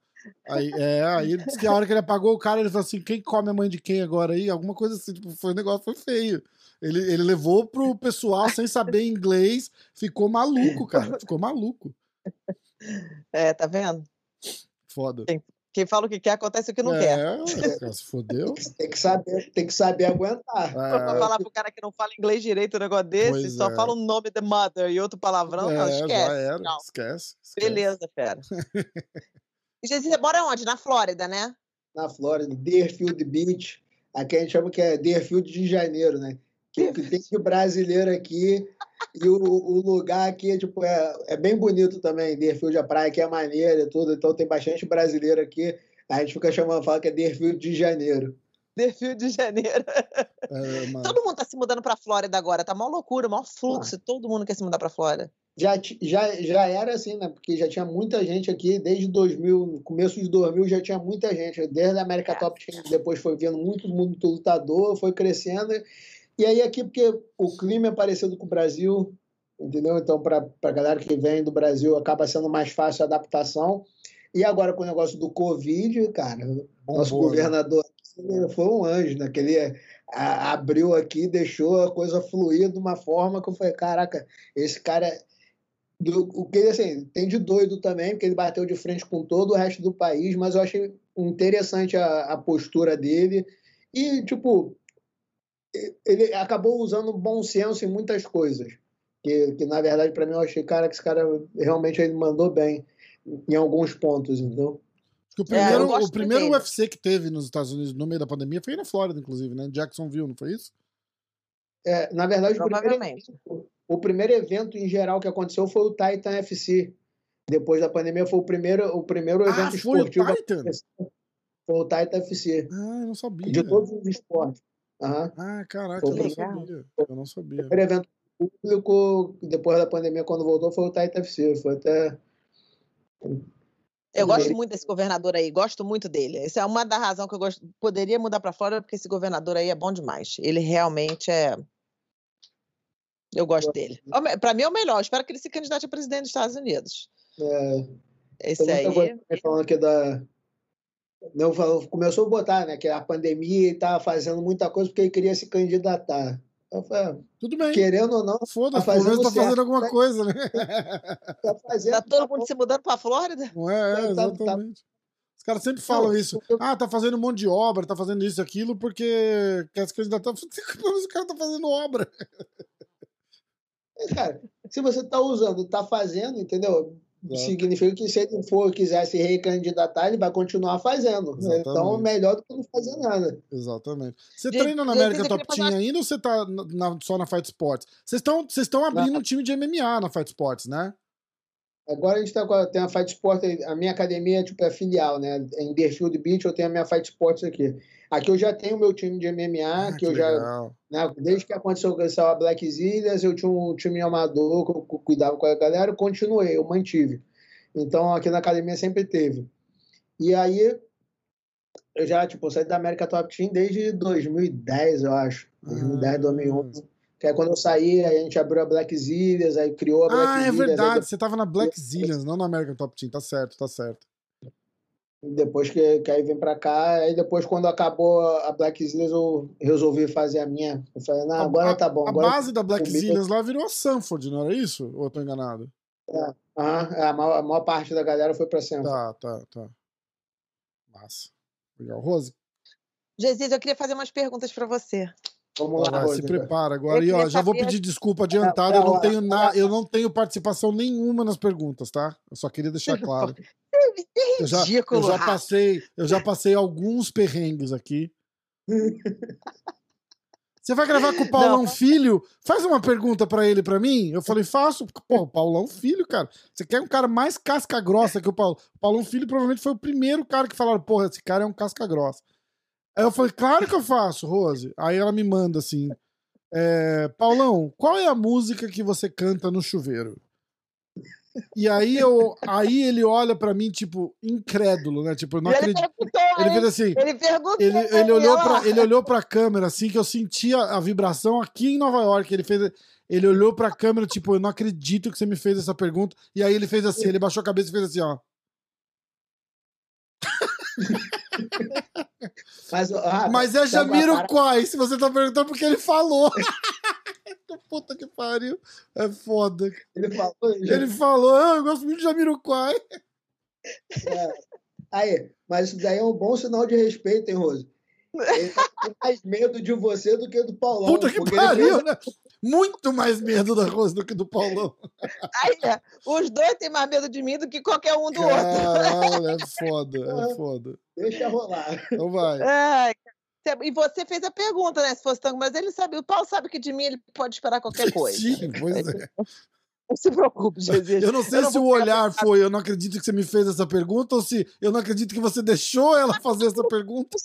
Aí, é, aí ele disse que a hora que ele apagou o cara, ele falou assim: quem come a mãe de quem agora aí? Alguma coisa assim, tipo, foi um negócio, foi feio. Ele, ele levou pro pessoal sem saber inglês, ficou maluco, cara. Ficou maluco. É, tá vendo? Foda. Quem, quem fala o que quer, acontece o que não é, quer. É, se fodeu. Tem que saber, tem que saber aguentar. É. Pra falar pro cara que não fala inglês direito um negócio desse, pois só é. fala o nome da mother e outro palavrão, é, não, esquece. Já era, esquece, esquece. Beleza, fera. e você mora onde? Na Flórida, né? Na Flórida, Deerfield Beach. Aqui a gente chama que é Deerfield de Janeiro, né? Que, que tem de brasileiro aqui. E o, o, lugar aqui tipo, é, é bem bonito também. Deerfield, a praia aqui é maneira e tudo. Então tem bastante brasileiro aqui. A gente fica chamando, fala que é Deerfield de Janeiro. Deerfield de Janeiro. É, todo mundo tá se mudando pra Flórida agora. Tá mó loucura, mó fluxo. Ah. Todo mundo quer se mudar pra Flórida. Já, já, já era assim, né? Porque já tinha muita gente aqui, desde 2000, começo de 2000 já tinha muita gente. Desde a América é. Top Team, depois foi vendo muito, muito lutador, foi crescendo. E aí aqui, porque o clima é parecido com o Brasil, entendeu? Então, para a galera que vem do Brasil, acaba sendo mais fácil a adaptação. E agora com o negócio do Covid, cara, Bom, nosso boa, né? governador né? foi um anjo, né? Que ele a, abriu aqui, deixou a coisa fluir de uma forma que eu falei, caraca, esse cara... Do, o que assim, tem de doido também, porque ele bateu de frente com todo o resto do país, mas eu achei interessante a, a postura dele. E, tipo, ele acabou usando bom senso em muitas coisas. Que, que na verdade, para mim, eu achei, cara, que esse cara realmente ele mandou bem em alguns pontos, então. o primeiro, é, o primeiro UFC que teve nos Estados Unidos no meio da pandemia foi na Flórida, inclusive, né? Jacksonville, não foi isso? É, na verdade, o primeiro, o primeiro evento em geral que aconteceu foi o Titan FC. Depois da pandemia foi o primeiro, o primeiro ah, evento foi esportivo. O Titan? Foi o Titan FC. Ah, eu não sabia. De todos os esportes. Uhum. Ah, caraca, eu não sabia. Eu não sabia. O primeiro evento público, depois da pandemia, quando voltou, foi o Taita FC. Foi até. Eu gosto muito desse governador aí, gosto muito dele. Essa é uma da razão que eu gosto. Poderia mudar para fora, porque esse governador aí é bom demais. Ele realmente é. Eu gosto dele. Para mim é o melhor. espero que ele se candidate a presidente dos Estados Unidos. É. Esse aí. Falando aqui da. Não, começou a botar, né? Que a pandemia estava fazendo muita coisa porque ele queria se candidatar. Falei, Tudo bem. Querendo ou não. Foda-se, tá pelo tá fazendo alguma tá, coisa, né? Tá, fazendo, tá todo mundo se mudando para Flórida? Não é, é tá, tá. exatamente. Os caras sempre falam não, isso. Eu... Ah, tá fazendo um monte de obra, tá fazendo isso, aquilo, porque quer se candidatar. Mas o cara tá fazendo obra. Cara, se você tá usando, tá fazendo, entendeu? Exato. Significa que se ele for quiser se recandidatar, ele vai continuar fazendo. Então, Exatamente. Então, melhor do que não fazer nada. Exatamente. Você de, treina na América Top Team ainda ou você tá na, só na Fight Sports? Vocês estão abrindo um time de MMA na Fight Sports, né? Agora a gente tá, tem a Fight Sports, a minha academia tipo, é filial, né? Em Deerfield Beach eu tenho a minha Fight Sports aqui. Aqui eu já tenho o meu time de MMA, ah, que, que, eu legal. já. Né, desde que aconteceu a Black Zillias, eu tinha um time amador que eu cuidava com a galera, eu continuei, eu mantive. Então aqui na academia sempre teve. E aí eu já, tipo, saí da América Top Team desde 2010, eu acho. 2010, ah. 2011. Que é quando eu saí, aí a gente abriu a Black Zillias, aí criou a Black Ah, é verdade. Aí... Você tava na Black Zillias, não na América Top Team. Tá certo, tá certo. Depois que, que aí vem pra cá, aí depois quando acabou a Black Zillions, eu resolvi fazer a minha. Eu falei, não, agora a, tá bom. A agora base da Black Zillions lá virou a Sanford, não era isso? Ou eu tô enganado? É, a, maior, a maior parte da galera foi pra Sanford. Tá, tá, tá. Massa. Legal. Rose? Jesus, eu queria fazer umas perguntas para você. Vamos lá, Rose, se prepara agora. E ó, já vou pedir desculpa adiantada, eu não tenho na, eu não tenho participação nenhuma nas perguntas, tá? Eu só queria deixar claro. Eu já, eu já passei, eu já passei alguns perrengues aqui. Você vai gravar com o Paulão não. Filho? Faz uma pergunta para ele para mim. Eu falei, faço. Pô, Paulão Filho, cara. Você quer um cara mais casca grossa que o Paulo? O Paulão Filho provavelmente foi o primeiro cara que falaram, porra, esse cara é um casca grossa. Aí eu falei, claro que eu faço, Rose. Aí ela me manda assim, é, Paulão, qual é a música que você canta no chuveiro? E aí eu, aí ele olha para mim tipo incrédulo, né? Tipo, eu não acredito. Ele, fez assim. Ele perguntou. Ele, ele olhou para ele olhou para a câmera assim que eu sentia a vibração aqui em Nova York. Ele fez ele olhou para a câmera tipo, eu não acredito que você me fez essa pergunta. E aí ele fez assim, ele baixou a cabeça e fez assim, ó. Mas, ah, Mas é Jamiro Quai, se você tá perguntando porque ele falou. Puta que pariu. É foda. Ele falou, ele falou ah, eu gosto muito de Jamiroquai. É. Aí, mas isso daí é um bom sinal de respeito, hein, Rose? Ele tá com mais medo de você do que do Paulão. Puta que pariu, né? Muito mais medo da Rose do que do Paulão. Aí, é, os dois têm mais medo de mim do que qualquer um do Caralho, outro. é foda, é foda. Deixa rolar. Então vai. É, e você fez a pergunta, né? Se fosse tango, mas ele sabe, o Paulo sabe que de mim ele pode esperar qualquer coisa. Sim, pois é. Não se preocupe, Jesus. Eu não sei eu não se o olhar foi eu não acredito que você me fez essa pergunta ou se eu não acredito que você deixou ela fazer essa pergunta.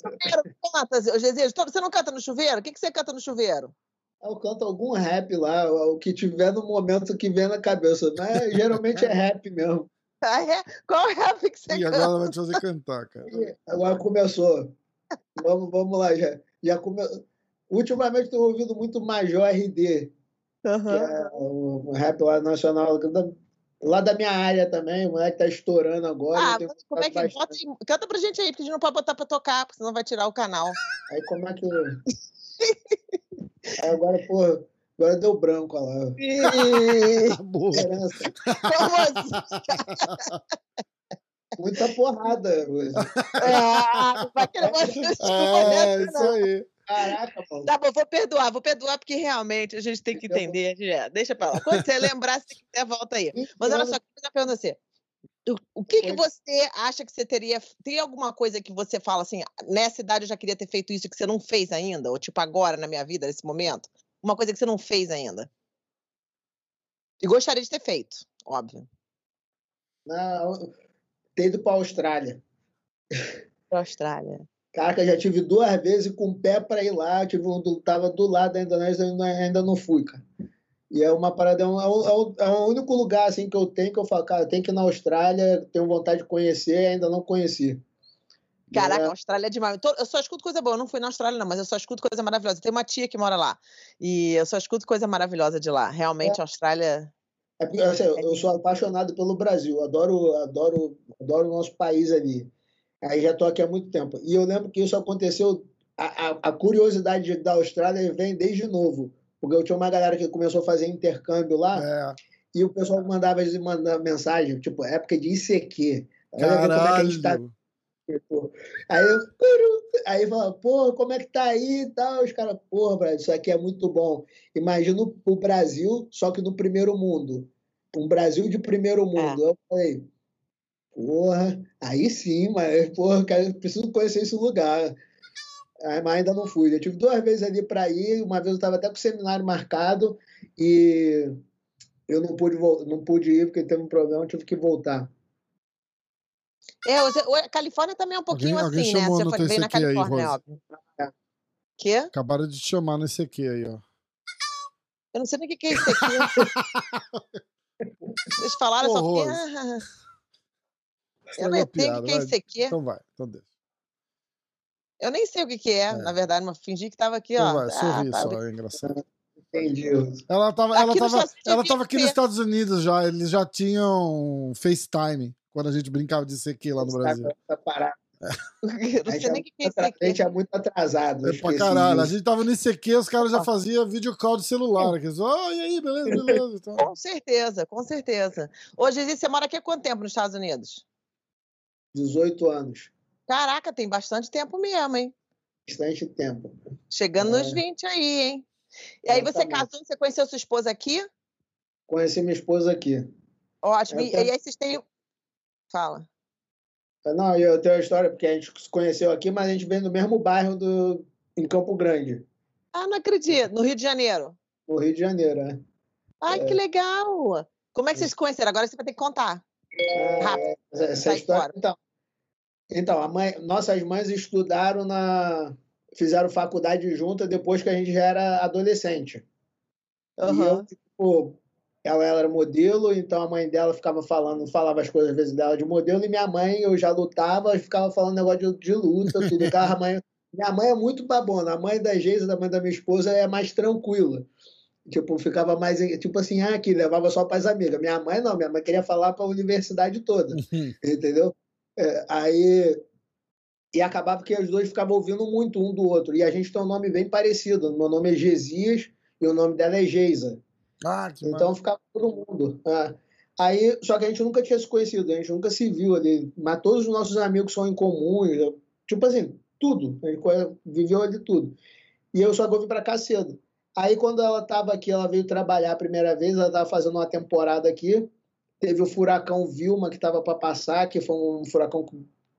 Jesus, você não canta no chuveiro? O que, que você canta no chuveiro? Eu canto algum rap lá, o que tiver no momento que vem na cabeça. Mas geralmente é rap mesmo. Ah, é? Qual rap que você e canta? E agora vai te fazer cantar, cara. Agora começou. Vamos, vamos lá, já. já come... Ultimamente tenho ouvido muito Major RD, uhum. que é um rap lá nacional, lá da minha área também, o moleque tá estourando agora. Ah, como é que bota, canta pra gente aí, porque a gente não pode botar pra tocar, porque senão vai tirar o canal. Aí como é que. Aí agora, pô, agora deu branco lá. Boa. Como assim? muita porrada. Ah, vai querer mais É, né? isso aí. Caraca. Tá bom, vou perdoar, vou perdoar, porque realmente a gente tem que entender. É, deixa pra lá. Quando você lembrar, se quiser, volta aí. Mas olha só, eu queria perguntar você. O que, que você acha que você teria. Tem alguma coisa que você fala assim, nessa idade eu já queria ter feito isso que você não fez ainda? Ou tipo agora na minha vida, nesse momento? Uma coisa que você não fez ainda? E gostaria de ter feito, óbvio. Não, ter ido para a Austrália. Para Austrália. Caraca, já tive duas vezes com o pé para ir lá. Tive um, tava do lado da Indonésia, ainda, ainda não fui, cara. E é uma parada, é, um, é, um, é o único lugar assim que eu tenho que eu falo, cara, eu tenho que ir na Austrália, tenho vontade de conhecer e ainda não conheci. Caraca, é. a Austrália é demais. Eu só escuto coisa boa. Eu não fui na Austrália, não, mas eu só escuto coisa maravilhosa. Tem uma tia que mora lá. E eu só escuto coisa maravilhosa de lá. Realmente, é. a Austrália. É, assim, eu sou apaixonado pelo Brasil. Adoro, adoro, adoro o nosso país ali. Aí já estou aqui há muito tempo. E eu lembro que isso aconteceu. A, a, a curiosidade da Austrália vem desde novo. Porque eu tinha uma galera que começou a fazer intercâmbio lá. É. E o pessoal mandava, mandava mensagem, tipo, época de ICQ. Como é que a gente tá Aí eu, aí fala, porra, como é que tá aí e tal? Os caras, porra, Brasil, isso aqui é muito bom. Imagina o Brasil, só que no primeiro mundo. Um Brasil de primeiro mundo. É. Eu falei, porra, aí sim, mas, porra, cara, preciso conhecer esse lugar. Aí, mas ainda não fui. Eu tive duas vezes ali para ir, uma vez eu estava até com o seminário marcado e eu não pude, não pude ir porque teve um problema, eu tive que voltar. É, a Califórnia também é um pouquinho alguém, assim, alguém né? Você foi bem na Califórnia, aí, óbvio. Quê? Acabaram de te chamar nesse aqui aí, ó. Eu não sei nem o que é isso aqui. Vocês falaram só que. Eu não sei o que é isso aqui. Então vai, então deixa. Eu nem sei o que, que é, é. na verdade, mas fingi que tava aqui, ó. Vai, sorri ah, tá. só, é engraçado. Entendi. Ela tava, ela tava, ela tava aqui nos Estados Unidos já, eles já tinham FaceTime quando a gente brincava de CQ lá no Brasil. Tá não sei nem o que é isso A gente é muito atrasado. É pra caralho. A gente tava no ICQ, os caras já faziam video call de celular. Aqui. Oh, e aí, beleza, beleza. Então. Com certeza, com certeza. Hoje, você mora aqui há quanto tempo nos Estados Unidos? 18 anos. Caraca, tem bastante tempo mesmo, hein? Bastante tempo. Chegando é. nos 20 aí, hein? E aí você casou, você conheceu sua esposa aqui? Conheci minha esposa aqui. Ótimo. E, e aí vocês têm Fala. É, não, eu tenho uma história, porque a gente se conheceu aqui, mas a gente vem do mesmo bairro do, em Campo Grande. Ah, não acredito. No Rio de Janeiro? No Rio de Janeiro, é. Ai, é. que legal! Como é que vocês se conheceram? Agora você vai ter que contar. É, Rápido. Essa história. Então, então a mãe, nossas mães estudaram na. fizeram faculdade juntas depois que a gente já era adolescente. Uhum. E eu, tipo, ela, ela, era modelo, então a mãe dela ficava falando, falava as coisas às vezes dela de modelo, e minha mãe, eu já lutava, e ficava falando negócio de, de luta, tudo. a mãe, minha mãe é muito babona, a mãe da Geisa, da mãe da minha esposa, é mais tranquila. Tipo, ficava mais, tipo assim, ah, que levava só para as amigas. Minha mãe não, minha mãe queria falar para a universidade toda, entendeu? É, aí, e acabava que os dois ficavam ouvindo muito um do outro. E a gente tem um nome bem parecido. Meu nome é Gesias e o nome dela é Geisa. Ah, que então ficava todo mundo. É. Aí, só que a gente nunca tinha se conhecido, a gente nunca se viu ali. Mas todos os nossos amigos são em comum, tipo assim, tudo. A gente viveu ali tudo. E eu só vim para cá cedo. Aí, quando ela estava aqui, ela veio trabalhar a primeira vez, ela estava fazendo uma temporada aqui. Teve o furacão Vilma que estava para passar, que foi um furacão que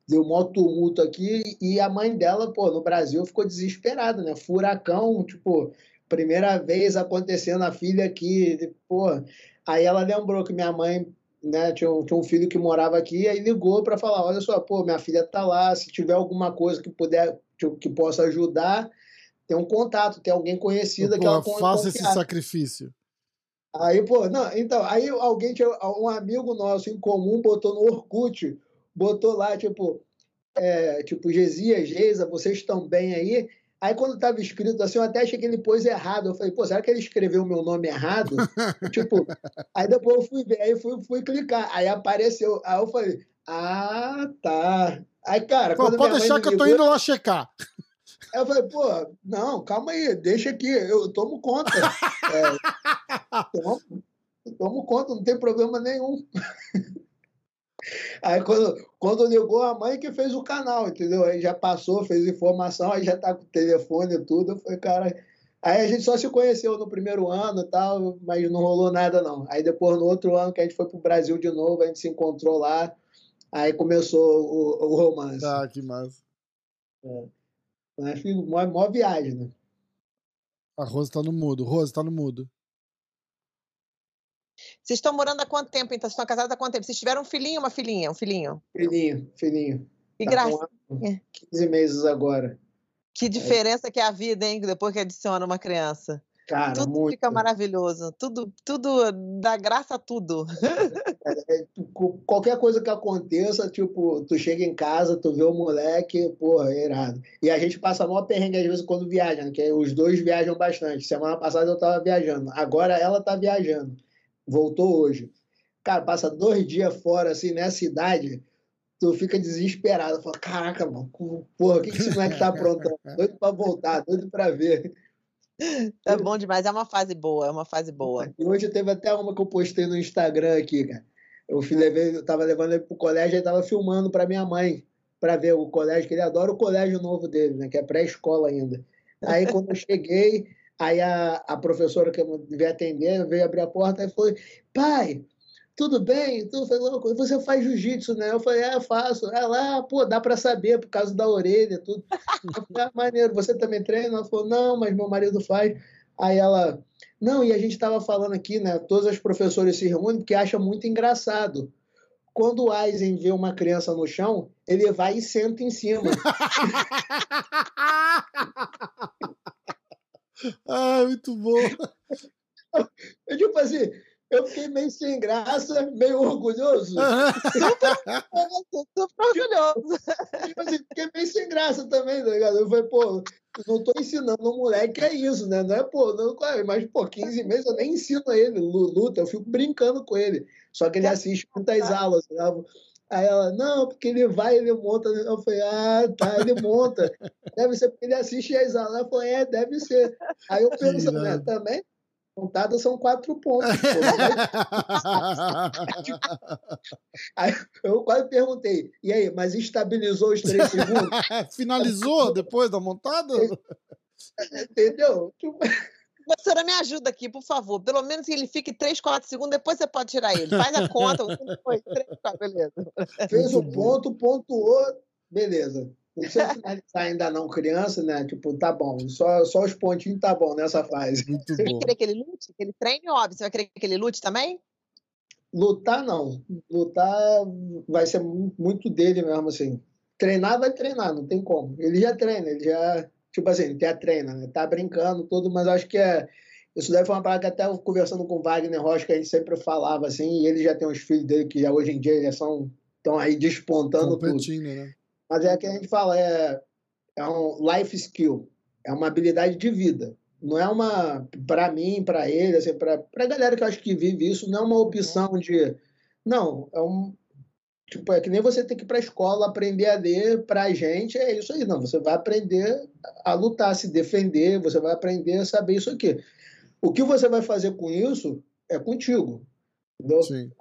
deu maior tumulto aqui. E a mãe dela, pô, no Brasil ficou desesperada, né? Furacão, tipo, primeira vez acontecendo a filha aqui, pô. Aí ela lembrou que minha mãe né, tinha, um, tinha um filho que morava aqui, aí ligou para falar, olha só, pô, minha filha tá lá, se tiver alguma coisa que puder, que, possa ajudar, tem um contato, tem alguém conhecido pô, que ela faça esse sacrifício. Aí, pô, não, então, aí alguém um amigo nosso em comum botou no Orkut, botou lá, tipo, é, tipo, Gesia, Geisa, vocês estão bem aí? Aí quando estava escrito assim, eu até achei que ele pôs errado. Eu falei, pô, será que ele escreveu o meu nome errado? tipo, aí depois eu fui ver, aí fui, fui clicar, aí apareceu. Aí eu falei, ah, tá. Aí, cara, pô, pode deixar que eu tô indo lá checar. Aí eu falei, pô, não, calma aí, deixa aqui, eu tomo conta. é, tomo, tomo conta, não tem problema nenhum. Aí quando, quando ligou a mãe que fez o canal, entendeu? Aí já passou, fez informação, aí já tá com o telefone e tudo. Eu falei, cara. Aí a gente só se conheceu no primeiro ano e tal, mas não rolou nada, não. Aí depois, no outro ano, que a gente foi pro Brasil de novo, a gente se encontrou lá, aí começou o, o romance. Ah, que massa. É. Mas, mó, mó viagem, né? A Rosa tá no mudo. Rosa tá no mudo. Vocês estão morando há quanto tempo, então? Vocês estão casados há quanto tempo? Vocês tiveram um filhinho ou uma filhinha? Um filhinho? Filhinho, filhinho. Que tá graça. 15 meses agora. Que diferença é. que é a vida, hein? Depois que adiciona uma criança. Cara, tudo muito. fica maravilhoso. Tudo, tudo dá graça a tudo. É, é, qualquer coisa que aconteça, tipo, tu chega em casa, tu vê o moleque, porra, é irado. E a gente passa maior perrengue às vezes quando viaja, né? Que os dois viajam bastante. Semana passada eu tava viajando, agora ela tá viajando. Voltou hoje. Cara, passa dois dias fora, assim, nessa cidade, tu fica desesperado. Fala, caraca, mano, porra, o que, que esse moleque tá aprontando? Doido pra voltar, doido pra ver. É bom demais, é uma fase boa, é uma fase boa. Hoje teve até uma que eu postei no Instagram aqui, cara. Eu levei, eu tava levando ele pro colégio e tava filmando para minha mãe, para ver o colégio, que ele adora o colégio novo dele, né? Que é pré-escola ainda. Aí quando eu cheguei, aí a, a professora que eu devia atender veio abrir a porta e falou: pai, tudo bem? Tu falou, você faz jiu-jitsu, né? Eu falei, é, faço. Ela, ah, pô, dá para saber por causa da orelha, tudo. Eu falei, ah, maneiro, você também treina? Ela falou, não, mas meu marido faz. Aí ela, não, e a gente estava falando aqui, né? Todas as professoras se reúnem porque acham muito engraçado. Quando o Eisen vê uma criança no chão, ele vai e senta em cima. ah, muito bom. Eu, tipo assim, eu fiquei meio sem graça, meio orgulhoso. super, super orgulhoso. Tipo assim, fiquei meio sem graça também, tá ligado? Eu falei, pô, não tô ensinando o moleque é isso, né? Não é, pô, não, mas, pô, 15 meses eu nem ensino ele luta, eu fico brincando com ele. Só que ele assiste muitas aulas, né? Aí ela, não, porque ele vai, ele monta. Eu falei, ah, tá, ele monta. Deve ser porque ele assiste as aulas. Ela falou, é, deve ser. Aí eu penso, né, também, Contadas são quatro pontos. aí eu quase perguntei, e aí, mas estabilizou os três segundos? Finalizou depois da montada? Entendeu? Professora, me ajuda aqui, por favor. Pelo menos que ele fique 3, 4 segundos, depois você pode tirar ele. Faz a conta. Foi 3, 4, beleza. Fez o ponto, pontuou, beleza. Não precisa finalizar ainda não, criança, né? Tipo, tá bom. Só, só os pontinhos tá bom nessa fase. Muito Você vai bom. querer que ele lute? Que ele treine, óbvio. Você vai querer que ele lute também? Lutar, não. Lutar vai ser muito dele mesmo, assim. Treinar, vai treinar, não tem como. Ele já treina, ele já... Tipo assim, ele já treina, né? Tá brincando, tudo, mas acho que é... Isso deve foi uma parada que até conversando com o Wagner Rocha, que a gente sempre falava, assim, e ele já tem os filhos dele que já, hoje em dia já são... Estão aí despontando tudo. Competindo, né? Mas é que a gente fala, é, é um life skill, é uma habilidade de vida. Não é uma, para mim, para ele, assim, para a galera que eu acho que vive isso, não é uma opção de. Não, é um. Tipo, é que nem você tem que ir para a escola aprender a ler, para a gente é isso aí. Não, você vai aprender a lutar, a se defender, você vai aprender a saber isso aqui. O que você vai fazer com isso é contigo.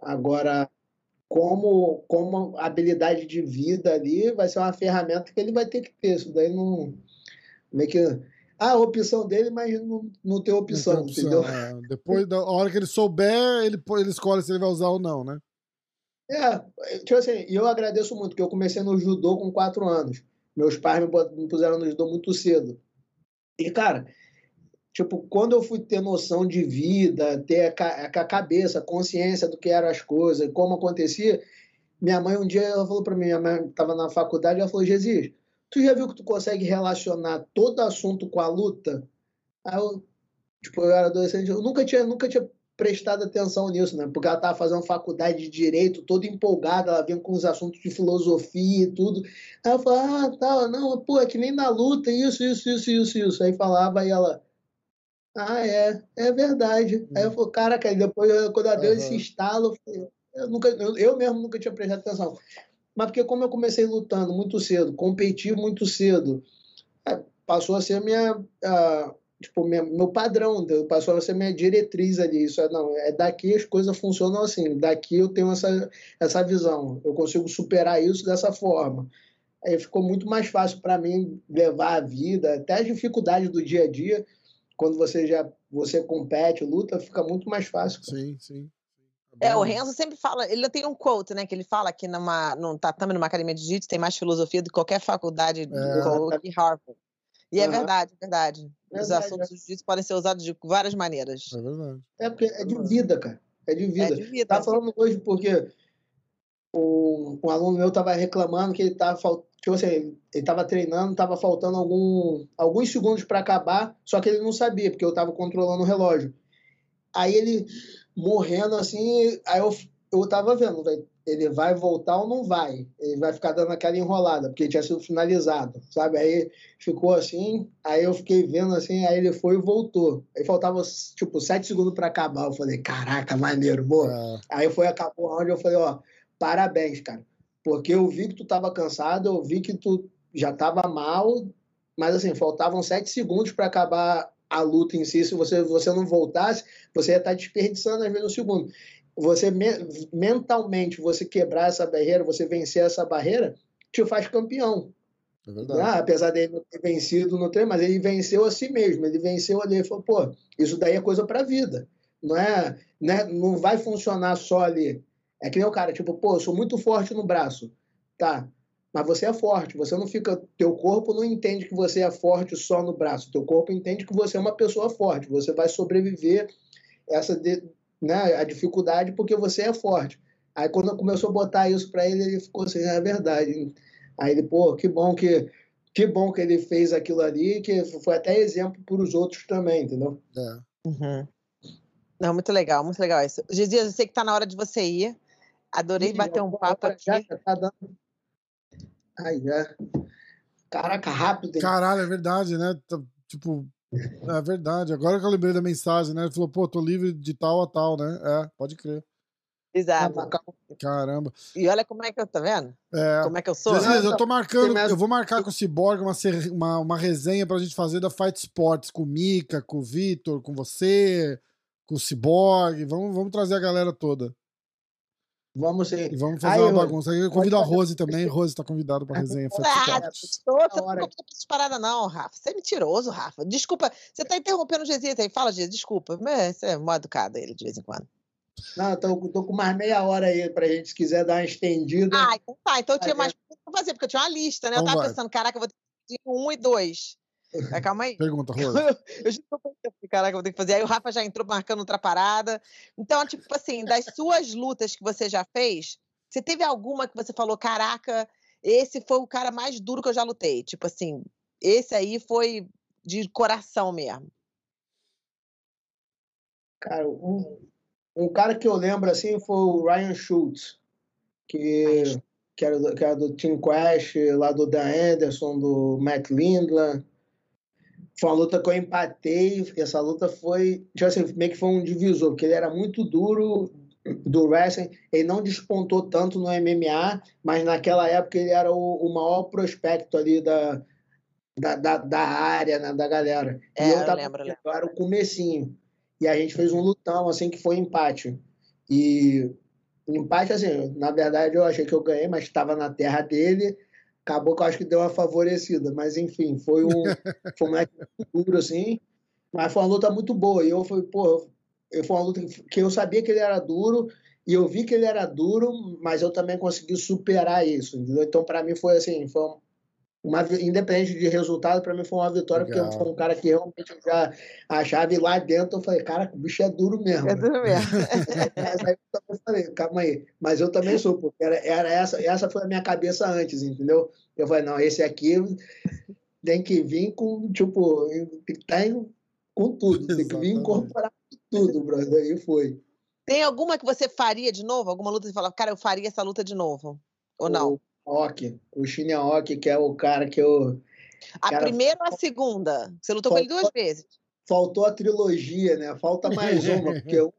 Agora, como, como habilidade de vida ali, vai ser uma ferramenta que ele vai ter que ter. Isso daí não. Meio que. Ah, a opção dele, mas não, não tem opção, Não tem entendeu? é. Depois, da hora que ele souber, ele, ele escolhe se ele vai usar ou não, né? É, tipo assim, eu agradeço muito, que eu comecei no judô com quatro anos. Meus pais me puseram no judô muito cedo. E, cara, tipo, quando eu fui ter noção de vida, ter a, ca- a cabeça, a consciência do que eram as coisas, como acontecia, minha mãe um dia ela falou para mim, minha mãe estava na faculdade, ela falou, Jesus, tu já viu que tu consegue relacionar todo assunto com a luta? Aí eu, tipo, eu era adolescente, eu nunca tinha, nunca tinha prestado atenção nisso, né? Porque ela estava fazendo faculdade de direito, toda empolgada, ela vinha com os assuntos de filosofia e tudo. Aí eu falava, ah, tá, não, pô, é que nem na luta, isso, isso, isso, isso, isso. Aí falava e ela, ah, é, é verdade. Aí eu falei, caraca, aí depois, quando ela deu Aham. esse estalo, eu, falei, eu, nunca, eu, eu mesmo nunca tinha prestado atenção. Mas porque como eu comecei lutando muito cedo, competi muito cedo, é, passou a ser minha, tipo, minha, meu padrão, passou a ser minha diretriz ali. Isso é, não, é daqui as coisas funcionam assim, daqui eu tenho essa, essa visão, eu consigo superar isso dessa forma. Aí ficou muito mais fácil para mim levar a vida, até as dificuldades do dia a dia, quando você já você compete, luta, fica muito mais fácil. cara. Sim, sim. É, o Renzo sempre fala, ele tem um quote, né, que ele fala que numa, num tatame, numa academia de jiu-jitsu, tem mais filosofia do que qualquer faculdade do É. que Harvard. E é Aham. verdade, é verdade. Os Verdade, assuntos do jiu-jitsu podem ser usados de várias maneiras. É verdade. É porque é de vida, cara. É de vida. É de vida. Tá falando hoje porque um, um aluno meu estava reclamando que ele estava tipo assim, ele estava treinando, estava faltando algum, alguns segundos para acabar, só que ele não sabia, porque eu estava controlando o relógio. Aí ele morrendo assim, aí eu, eu tava vendo, ele vai voltar ou não vai? Ele vai ficar dando aquela enrolada, porque tinha sido finalizado, sabe? Aí ficou assim, aí eu fiquei vendo assim, aí ele foi e voltou. Aí faltava, tipo, sete segundos para acabar. Eu falei, caraca, maneiro, boa. É. Aí foi, acabou onde eu falei, ó, parabéns, cara. Porque eu vi que tu tava cansado, eu vi que tu já tava mal, mas assim, faltavam sete segundos para acabar a luta em si. Se você, você não voltasse, você ia estar tá desperdiçando às vezes um segundo você mentalmente você quebrar essa barreira, você vencer essa barreira, te faz campeão. É verdade. Ah, apesar dele não ter vencido no treino, mas ele venceu a si mesmo. Ele venceu ali e falou, pô, isso daí é coisa para a vida. Não é, né, não vai funcionar só ali. É que nem o cara, tipo, pô, eu sou muito forte no braço. Tá, mas você é forte. Você não fica. Teu corpo não entende que você é forte só no braço. Teu corpo entende que você é uma pessoa forte. Você vai sobreviver essa de, né, a dificuldade porque você é forte. Aí quando começou a botar isso para ele, ele ficou assim, é verdade. Aí ele, pô, que bom que que bom que ele fez aquilo ali, que foi até exemplo para os outros também, entendeu? É. Uhum. Não, muito legal, muito legal isso. Gesias, eu sei que está na hora de você ir. Adorei bater um papo aqui. Já, já tá dando. Ai, já. Caraca, rápido. Hein? Caralho, é verdade, né? Tá, tipo, é verdade. Agora que eu lembrei da mensagem, né? Ele falou, pô, tô livre de tal a tal, né? É, pode crer. Exato. Caramba. E olha como é que eu, tá vendo? É. Como é que eu sou? Jesus, eu tô marcando, eu vou marcar com o Cyborg uma, uma, uma resenha pra gente fazer da Fight Sports com o Mika, com o Vitor, com você, com o Cyborg. Vamos, vamos trazer a galera toda. Vamos sim. E vamos fazer Aí, uma bagunça. Eu convido a Rose também. Rose está convidada para a resenha. Ah, tô, você não tá parada, não, Rafa. Você é mentiroso, Rafa. Desculpa. Você está interrompendo o Gesito aí. Fala, Gesito, desculpa. Mas você é mal educado ele de vez em quando. Não, tô, tô com mais meia hora aí pra gente, se quiser dar uma estendida. Ah, então tá. Então eu tinha mais pra fazer, porque eu tinha uma lista, né? Eu então tava pensando, caraca, eu vou ter que pedir um e dois. Mas calma aí. Pergunta, Rose. eu já tô pensando, caraca, vou ter que fazer. Aí o Rafa já entrou marcando outra parada. Então, tipo assim, das suas lutas que você já fez, você teve alguma que você falou, caraca, esse foi o cara mais duro que eu já lutei? Tipo assim, esse aí foi de coração mesmo. Cara, um, um cara que eu lembro assim foi o Ryan Schultz, que, que, era, do, que era do Team Quest, lá do Dan Anderson, do Matt Lindland. Foi uma luta que eu empatei. Essa luta foi, tipo assim, meio que foi um divisor, porque ele era muito duro do wrestling. Ele não despontou tanto no MMA, mas naquela época ele era o, o maior prospecto ali da, da, da, da área, né, da galera. É, e eu, tava, eu lembro, lembro. Era o comecinho. E a gente fez um lutão, assim, que foi empate. E empate, assim, na verdade eu achei que eu ganhei, mas estava na terra dele acabou que eu acho que deu uma favorecida, mas enfim, foi um, foi um match muito duro, assim, mas foi uma luta muito boa, e eu fui, pô, eu, foi uma luta que eu sabia que ele era duro, e eu vi que ele era duro, mas eu também consegui superar isso, entendeu? Então, para mim, foi assim, foi uma, independente de resultado, para mim foi uma vitória, Legal. porque foi um cara que realmente eu já achava, e lá dentro eu falei, cara, o bicho é duro mesmo. É duro mesmo. mas aí eu também falei, calma aí, mas eu também sou, porque era, era essa, essa foi a minha cabeça antes, entendeu? Eu falei, não, esse aqui tem que vir com, tipo, tem que estar tá com tudo, tem que vir incorporar tudo, brother, aí foi. Tem alguma que você faria de novo? Alguma luta que você fala, cara, eu faria essa luta de novo? Ou não? Oki, o Shin Aoki, que é o cara que eu. A cara, primeira ou a segunda? Você lutou faltou, com ele duas vezes. Faltou a trilogia, né? Falta mais uma, porque eu.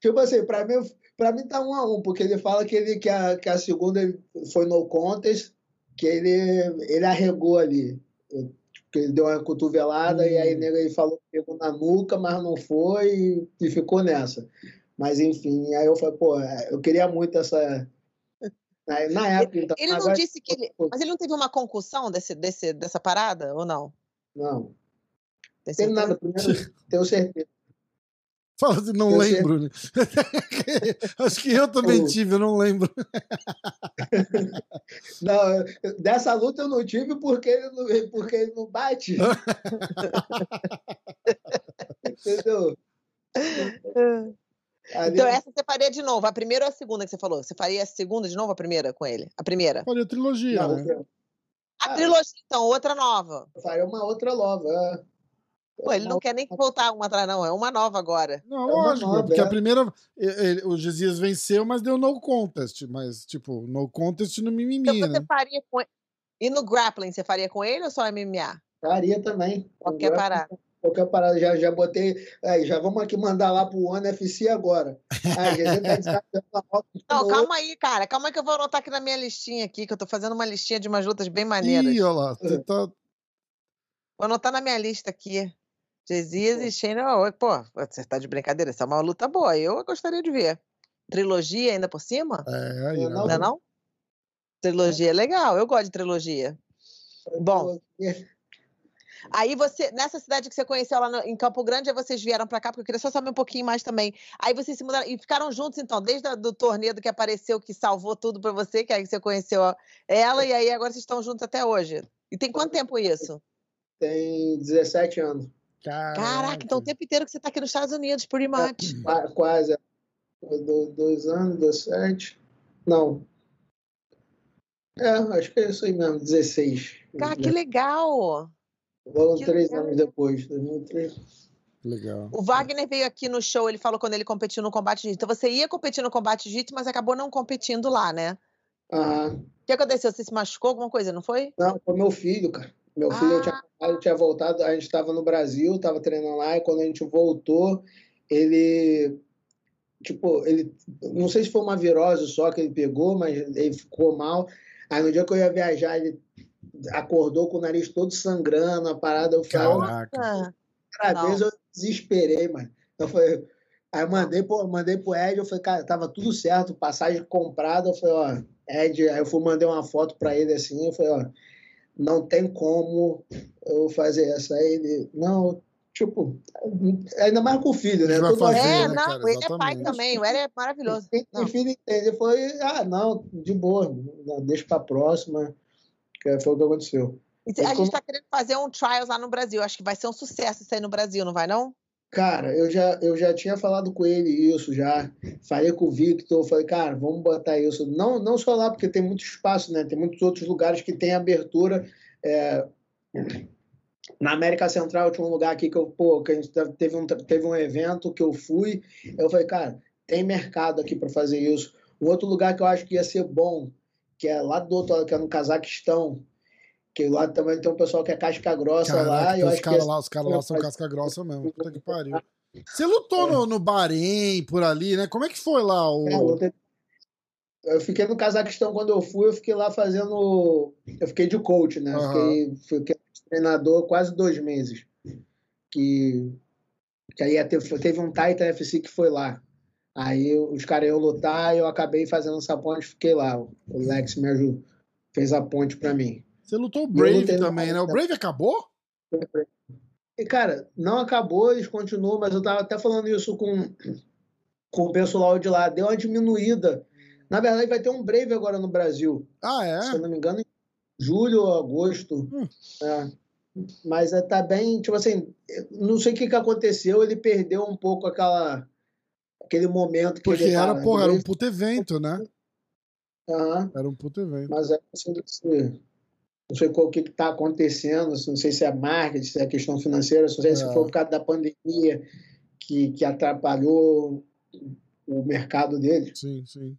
Tipo assim, pra mim, pra mim tá um a um, porque ele fala que, ele, que, a, que a segunda foi no contest, que ele, ele arregou ali. Que ele deu uma cotovelada hum. e aí hum. ele falou que pegou na nuca, mas não foi e, e ficou nessa. Mas enfim, aí eu falei, pô, eu queria muito essa, na época, então, ele não disse que ele. Mas ele não teve uma concussão desse, desse, dessa parada, ou não? Não. Tem, tem nada, primeiro, tenho certeza. Fala assim, não lembro. Né? Acho que eu também tive, eu não lembro. não, dessa luta eu não tive porque ele não, porque ele não bate. Entendeu? Ali... Então, essa você faria de novo. A primeira ou a segunda que você falou? Você faria a segunda de novo a primeira com ele? A primeira? Faria trilogia, Não, né? A ah, trilogia, então, outra nova. Faria uma outra nova. É. Pô, ele não quer nem voltar uma atrás, não. É uma nova agora. Não, é lógico, nova, porque é. a primeira. Ele, o Gesias venceu, mas deu no contest. Mas, tipo, no contest no mimimi. Então você né? faria com E no grappling, você faria com ele ou só MMA? Faria também. Qualquer parada qualquer parada, já, já botei, aí, já vamos aqui mandar lá pro ONU FC agora. Não, calma aí, cara, calma aí que eu vou anotar aqui na minha listinha aqui, que eu tô fazendo uma listinha de umas lutas bem maneiras. Ih, olha lá, você tá... Vou anotar na minha lista aqui. Jesias e Shane, pô, você tá de brincadeira, essa é uma luta boa, eu gostaria de ver. Trilogia ainda por cima? É, aí, não, não, não? Trilogia é legal, eu gosto de trilogia. Bom, Aí você, nessa cidade que você conheceu lá no, em Campo Grande, aí vocês vieram para cá, porque eu queria só saber um pouquinho mais também. Aí vocês se mudaram e ficaram juntos, então, desde o do torneio que apareceu, que salvou tudo para você, que aí você conheceu ela, e aí agora vocês estão juntos até hoje. E tem quanto tempo isso? Tem 17 anos. Caraca, Caraca então o tempo inteiro que você está aqui nos Estados Unidos, por much. É, quase. Dois anos, 17. Não. É, acho que é isso aí mesmo, 16. Cara, que legal! Logo três legal. anos depois, 2003. Legal. O Wagner veio aqui no show, ele falou quando ele competiu no combate jiu Então você ia competir no combate jiu mas acabou não competindo lá, né? Aham. O que aconteceu? Você se machucou alguma coisa, não foi? Não, foi meu filho, cara. Meu filho, ah. eu, tinha, eu tinha voltado, a gente estava no Brasil, estava treinando lá, e quando a gente voltou, ele. Tipo, ele. Não sei se foi uma virose só que ele pegou, mas ele ficou mal. Aí no dia que eu ia viajar, ele acordou com o nariz todo sangrando, a parada. Eu falei, Caraca. Cada vez eu desesperei, mano. Eu falei, aí eu mandei, pô, mandei pro Ed, eu falei, cara, tava tudo certo, passagem comprada. Eu falei, ó, Ed, aí eu fui, mandei uma foto pra ele assim, eu falei, ó, não tem como eu fazer essa. Aí ele, não, tipo, ainda mais com o filho, né? Fazer, é, né, não, cara, ele é pai também, o Ed é maravilhoso. Tem filho entende, foi, ah, não, de boa, deixa pra próxima que foi o que aconteceu. E a gente está querendo fazer um trials lá no Brasil. Acho que vai ser um sucesso isso aí no Brasil, não vai, não? Cara, eu já, eu já tinha falado com ele isso já. Falei com o Victor, falei, cara, vamos botar isso. Não, não só lá, porque tem muito espaço, né? Tem muitos outros lugares que tem abertura. É... Na América Central tinha um lugar aqui que eu, pô, que a gente teve um, teve um evento que eu fui. Eu falei, cara, tem mercado aqui para fazer isso. Um outro lugar que eu acho que ia ser bom que é lá do outro lado, que é no Cazaquistão. Que lá também tem um pessoal que é casca grossa Caraca, lá. Eu os caras lá, os caras lá são casca grossa mesmo. Puta que pariu. Você lutou é. no, no Bahrein, por ali, né? Como é que foi lá? O... É, eu fiquei no Cazaquistão quando eu fui, eu fiquei lá fazendo. Eu fiquei de coach, né? Uhum. Fiquei, fiquei treinador quase dois meses. Que, que aí teve, teve um Titan FC que foi lá. Aí os caras iam lutar e eu acabei fazendo essa ponte fiquei lá. O Lex me ajudou, fez a ponte para mim. Você lutou o Brave também, né? O Brave acabou? E, cara, não acabou, eles continuam, mas eu tava até falando isso com, com o pessoal de lá. Deu uma diminuída. Na verdade, vai ter um Brave agora no Brasil. Ah, é? Se eu não me engano, em julho ou agosto. Hum. É. Mas é, tá bem, tipo assim, não sei o que, que aconteceu, ele perdeu um pouco aquela aquele momento que Porque ele era, pô, era um puto evento, né? Uhum. Era um puto evento. Mas é assim, não sei o que está acontecendo, não sei se é marketing, se é questão financeira, não sei é. se foi por causa da pandemia que, que atrapalhou o mercado dele. Sim, sim.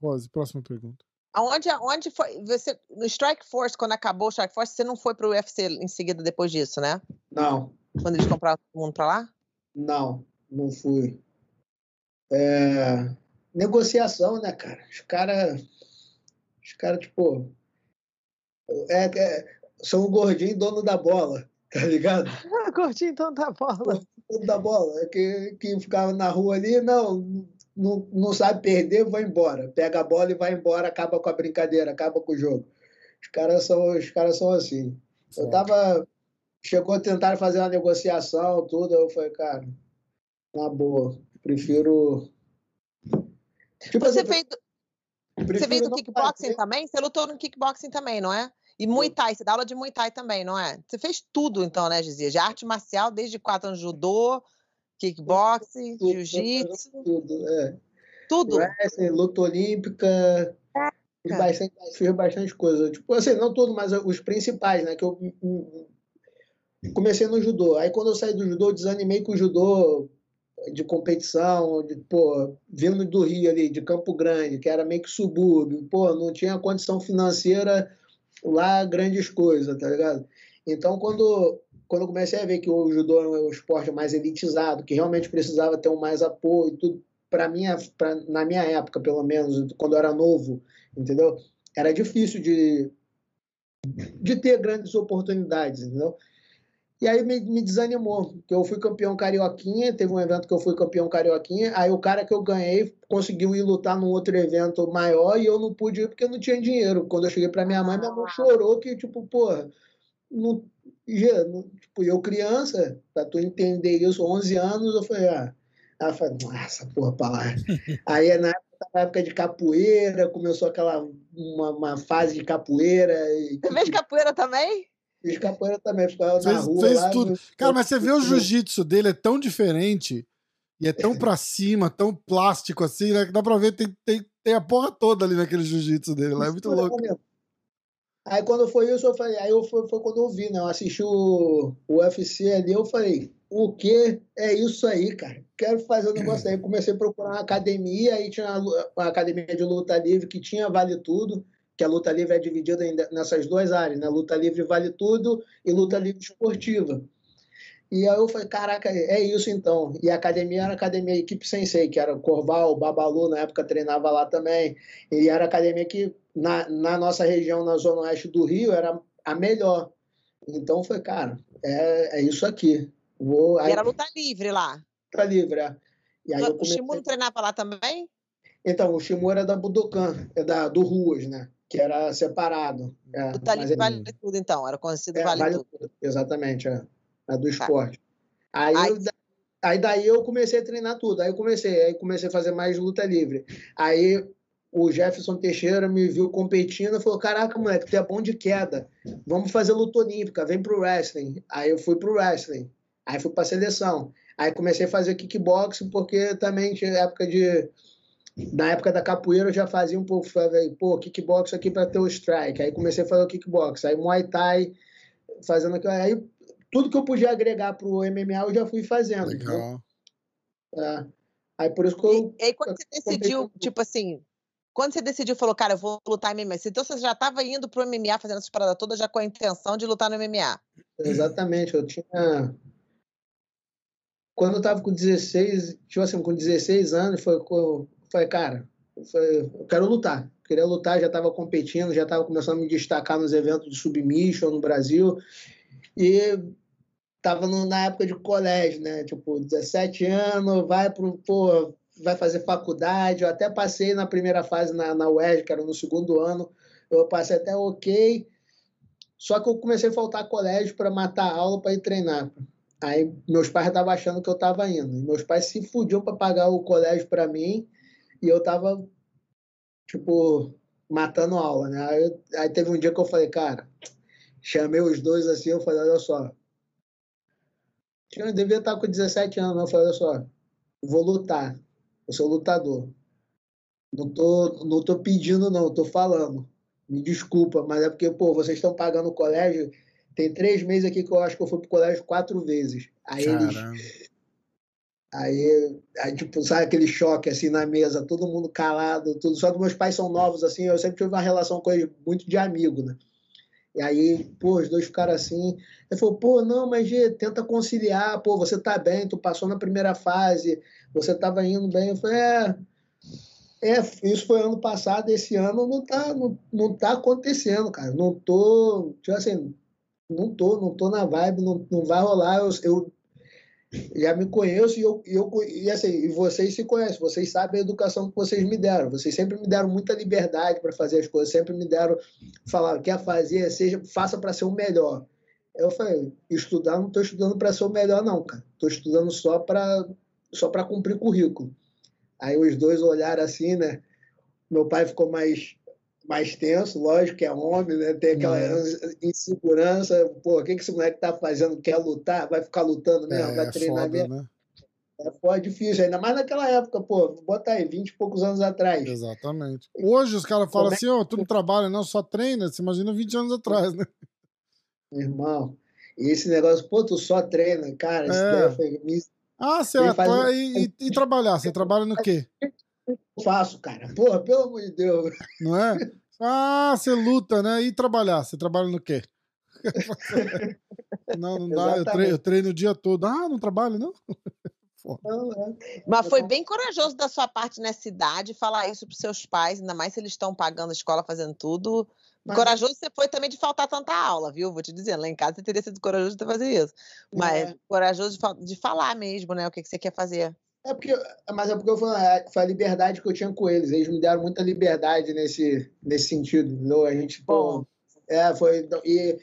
Rose, próxima pergunta. Aonde, aonde foi? Você, no Strike Force, quando acabou o Strike Force, você não foi para o UFC em seguida depois disso, né? Não. Quando eles compraram todo mundo para lá? Não, não fui. É, negociação, né, cara? Os caras, os caras, tipo, é, é, são o gordinho dono da bola, tá ligado? gordinho dono da bola. Dono da bola, é que, que ficava na rua ali, não, não, não sabe perder, vai embora. Pega a bola e vai embora, acaba com a brincadeira, acaba com o jogo. Os caras são, os caras são assim. Eu tava. Chegou a tentar fazer uma negociação, tudo, eu falei, cara, na boa Prefiro. Tipo, você, assim, fez, você fez do kickboxing fazer. também? Você lutou no kickboxing também, não é? E Muay Thai, você dá aula de Muay Thai também, não é? Você fez tudo, então, né, Gizia? De arte marcial, desde quatro anos judô, Kickboxing, jiu-jitsu. Tudo, é. Tudo? Wrestling, luta olímpica. Fiz bastante, fiz bastante coisa. Tipo, assim, não tudo, mas os principais, né? Que eu comecei no judô. Aí quando eu saí do judô, desanimei com o judô de competição, de, pô, vindo do Rio ali, de Campo Grande, que era meio que subúrbio, pô, não tinha condição financeira lá grandes coisas, tá ligado? Então, quando, quando eu comecei a ver que o judô é um esporte mais elitizado, que realmente precisava ter um mais apoio, tudo, para minha, pra, na minha época, pelo menos, quando eu era novo, entendeu? Era difícil de, de ter grandes oportunidades, entendeu? E aí me, me, desanimou, porque eu fui campeão carioquinha, teve um evento que eu fui campeão carioquinha, aí o cara que eu ganhei conseguiu ir lutar num outro evento maior e eu não pude ir porque eu não tinha dinheiro. Quando eu cheguei para minha mãe, minha mãe chorou que, tipo, porra, não, já, não, tipo, eu criança, para tu entender isso, 11 anos, eu falei, ah, ela falou, nossa, porra, pra lá. aí na época, na época de capoeira, começou aquela, uma, uma fase de capoeira. E, Você fez capoeira também? Fiz capoeira também, ficava fez, na rua. Fez lá, tudo. Cara, mas você vê o jiu-jitsu dele, é tão diferente e é tão pra cima, tão plástico assim, né? Que dá pra ver, tem, tem, tem a porra toda ali naquele jiu-jitsu dele lá, é muito louco. Aí quando foi isso, eu falei, aí eu, foi, foi quando eu vi, né? Eu assisti o, o UFC ali, eu falei, o que é isso aí, cara? Quero fazer um negócio aí. Comecei a procurar uma academia, aí tinha uma, uma academia de luta livre que tinha Vale Tudo que a luta livre é dividida nessas duas áreas, né? Luta livre vale tudo e luta livre esportiva. E aí eu falei, caraca, é isso então. E a academia era a academia Equipe Sensei, que era Corval, Babalu, na época treinava lá também. E era a academia que, na, na nossa região, na zona oeste do Rio, era a melhor. Então foi, cara, é, é isso aqui. Vou, aí... E era luta livre lá? Luta livre, é. E aí o comecei... Shimuro treinava lá também? Então, o Shimuro é da Budokan, é da, do Ruas, né? Que era separado. É, o Talib vale tudo, então, era conhecido é, vale, vale tudo. tudo. Exatamente, é, é do tá. esporte. Tá. Aí, aí... Eu, aí daí eu comecei a treinar tudo, aí eu comecei, aí comecei a fazer mais luta livre. Aí o Jefferson Teixeira me viu competindo e falou: Caraca, moleque, tu é bom de queda. Vamos fazer luta olímpica, vem pro wrestling. Aí eu fui pro wrestling. Aí fui pra seleção. Aí comecei a fazer kickboxing, porque também tinha época de na época da capoeira eu já fazia um pouco, falei, pô, kickbox aqui para ter o strike. Aí comecei a fazer o kickbox, aí Muay Thai, fazendo aquilo. Aí tudo que eu podia agregar pro MMA eu já fui fazendo. Legal. É. Aí por isso que eu. E aí quando você decidiu, tipo assim, quando você decidiu, falou, cara, eu vou lutar MMA, então você já estava indo pro MMA fazendo essas paradas todas já com a intenção de lutar no MMA? Exatamente, eu tinha. Quando eu tava com 16, tipo assim, com 16 anos, foi Falei, cara, eu quero lutar. Queria lutar, já estava competindo, já estava começando a me destacar nos eventos de submission no Brasil. E estava na época de colégio, né? Tipo, 17 anos, vai pro, pô, vai fazer faculdade. Eu até passei na primeira fase na, na UERJ, que era no segundo ano. Eu passei até ok. Só que eu comecei a faltar colégio para matar a aula para ir treinar. Aí meus pais estavam achando que eu estava indo. E meus pais se fudiam para pagar o colégio para mim e eu tava, tipo, matando aula, né? Aí, aí, teve um dia que eu falei, cara, chamei os dois assim, eu falei, olha só. Eu devia estar com 17 anos, mas eu falei, olha só, vou lutar. Eu sou lutador. Não tô, não tô pedindo, não, tô falando. Me desculpa, mas é porque, pô, vocês estão pagando o colégio. Tem três meses aqui que eu acho que eu fui pro colégio quatro vezes. Aí Caramba. eles Aí, aí, tipo, sabe aquele choque assim na mesa, todo mundo calado, tudo. Só que meus pais são novos, assim, eu sempre tive uma relação com eles muito de amigo, né? E aí, pô, os dois ficaram assim. Ele falou, pô, não, mas Gê, tenta conciliar, pô, você tá bem, tu passou na primeira fase, você tava indo bem. Eu falei, é, é isso foi ano passado, esse ano não tá, não, não tá acontecendo, cara. Não tô, tipo assim, não tô, não tô na vibe, não, não vai rolar. Eu, eu já me conheço e, eu, eu, e assim, e vocês se conhecem, vocês sabem a educação que vocês me deram. Vocês sempre me deram muita liberdade para fazer as coisas, sempre me deram, falar, quer fazer, seja, faça para ser o melhor. Eu falei, estudar, não estou estudando para ser o melhor, não, cara. Estou estudando só para só para cumprir currículo. Aí os dois olharam assim, né? Meu pai ficou mais mais tenso, lógico que é homem, né? Tem aquela uhum. insegurança, pô, o que, esse moleque tá fazendo? Quer lutar? Vai ficar lutando mesmo? É, vai treinar foda, mesmo? Né? É, foi difícil, ainda mais naquela época, pô, bota aí, 20 e poucos anos atrás. Exatamente. Hoje os caras falam assim, ó, oh, tu não trabalha, não, só treina, você imagina 20 anos atrás, né? Irmão, e esse negócio, pô, tu só treina, cara, é. foi... Ah, você é faz... e, e, e, trabalhar, você trabalha no quê? Eu faço, cara, porra, pelo amor de Deus. Não é? Ah, você luta, né? E trabalhar, você trabalha no quê? não, não dá, eu treino, eu treino o dia todo. Ah, não trabalho, não? É. Mas foi bem corajoso da sua parte nessa idade falar isso para seus pais, ainda mais se eles estão pagando a escola, fazendo tudo. Mas... Corajoso você foi também de faltar tanta aula, viu? Vou te dizer, lá em casa você teria sido corajoso de fazer isso. Mas é. corajoso de, de, falar mesmo, né? O que, que você quer fazer. É porque, mas é porque eu falei, é, foi a liberdade que eu tinha com eles. Eles me deram muita liberdade nesse, nesse sentido. Entendeu? A gente, pô. É, foi. E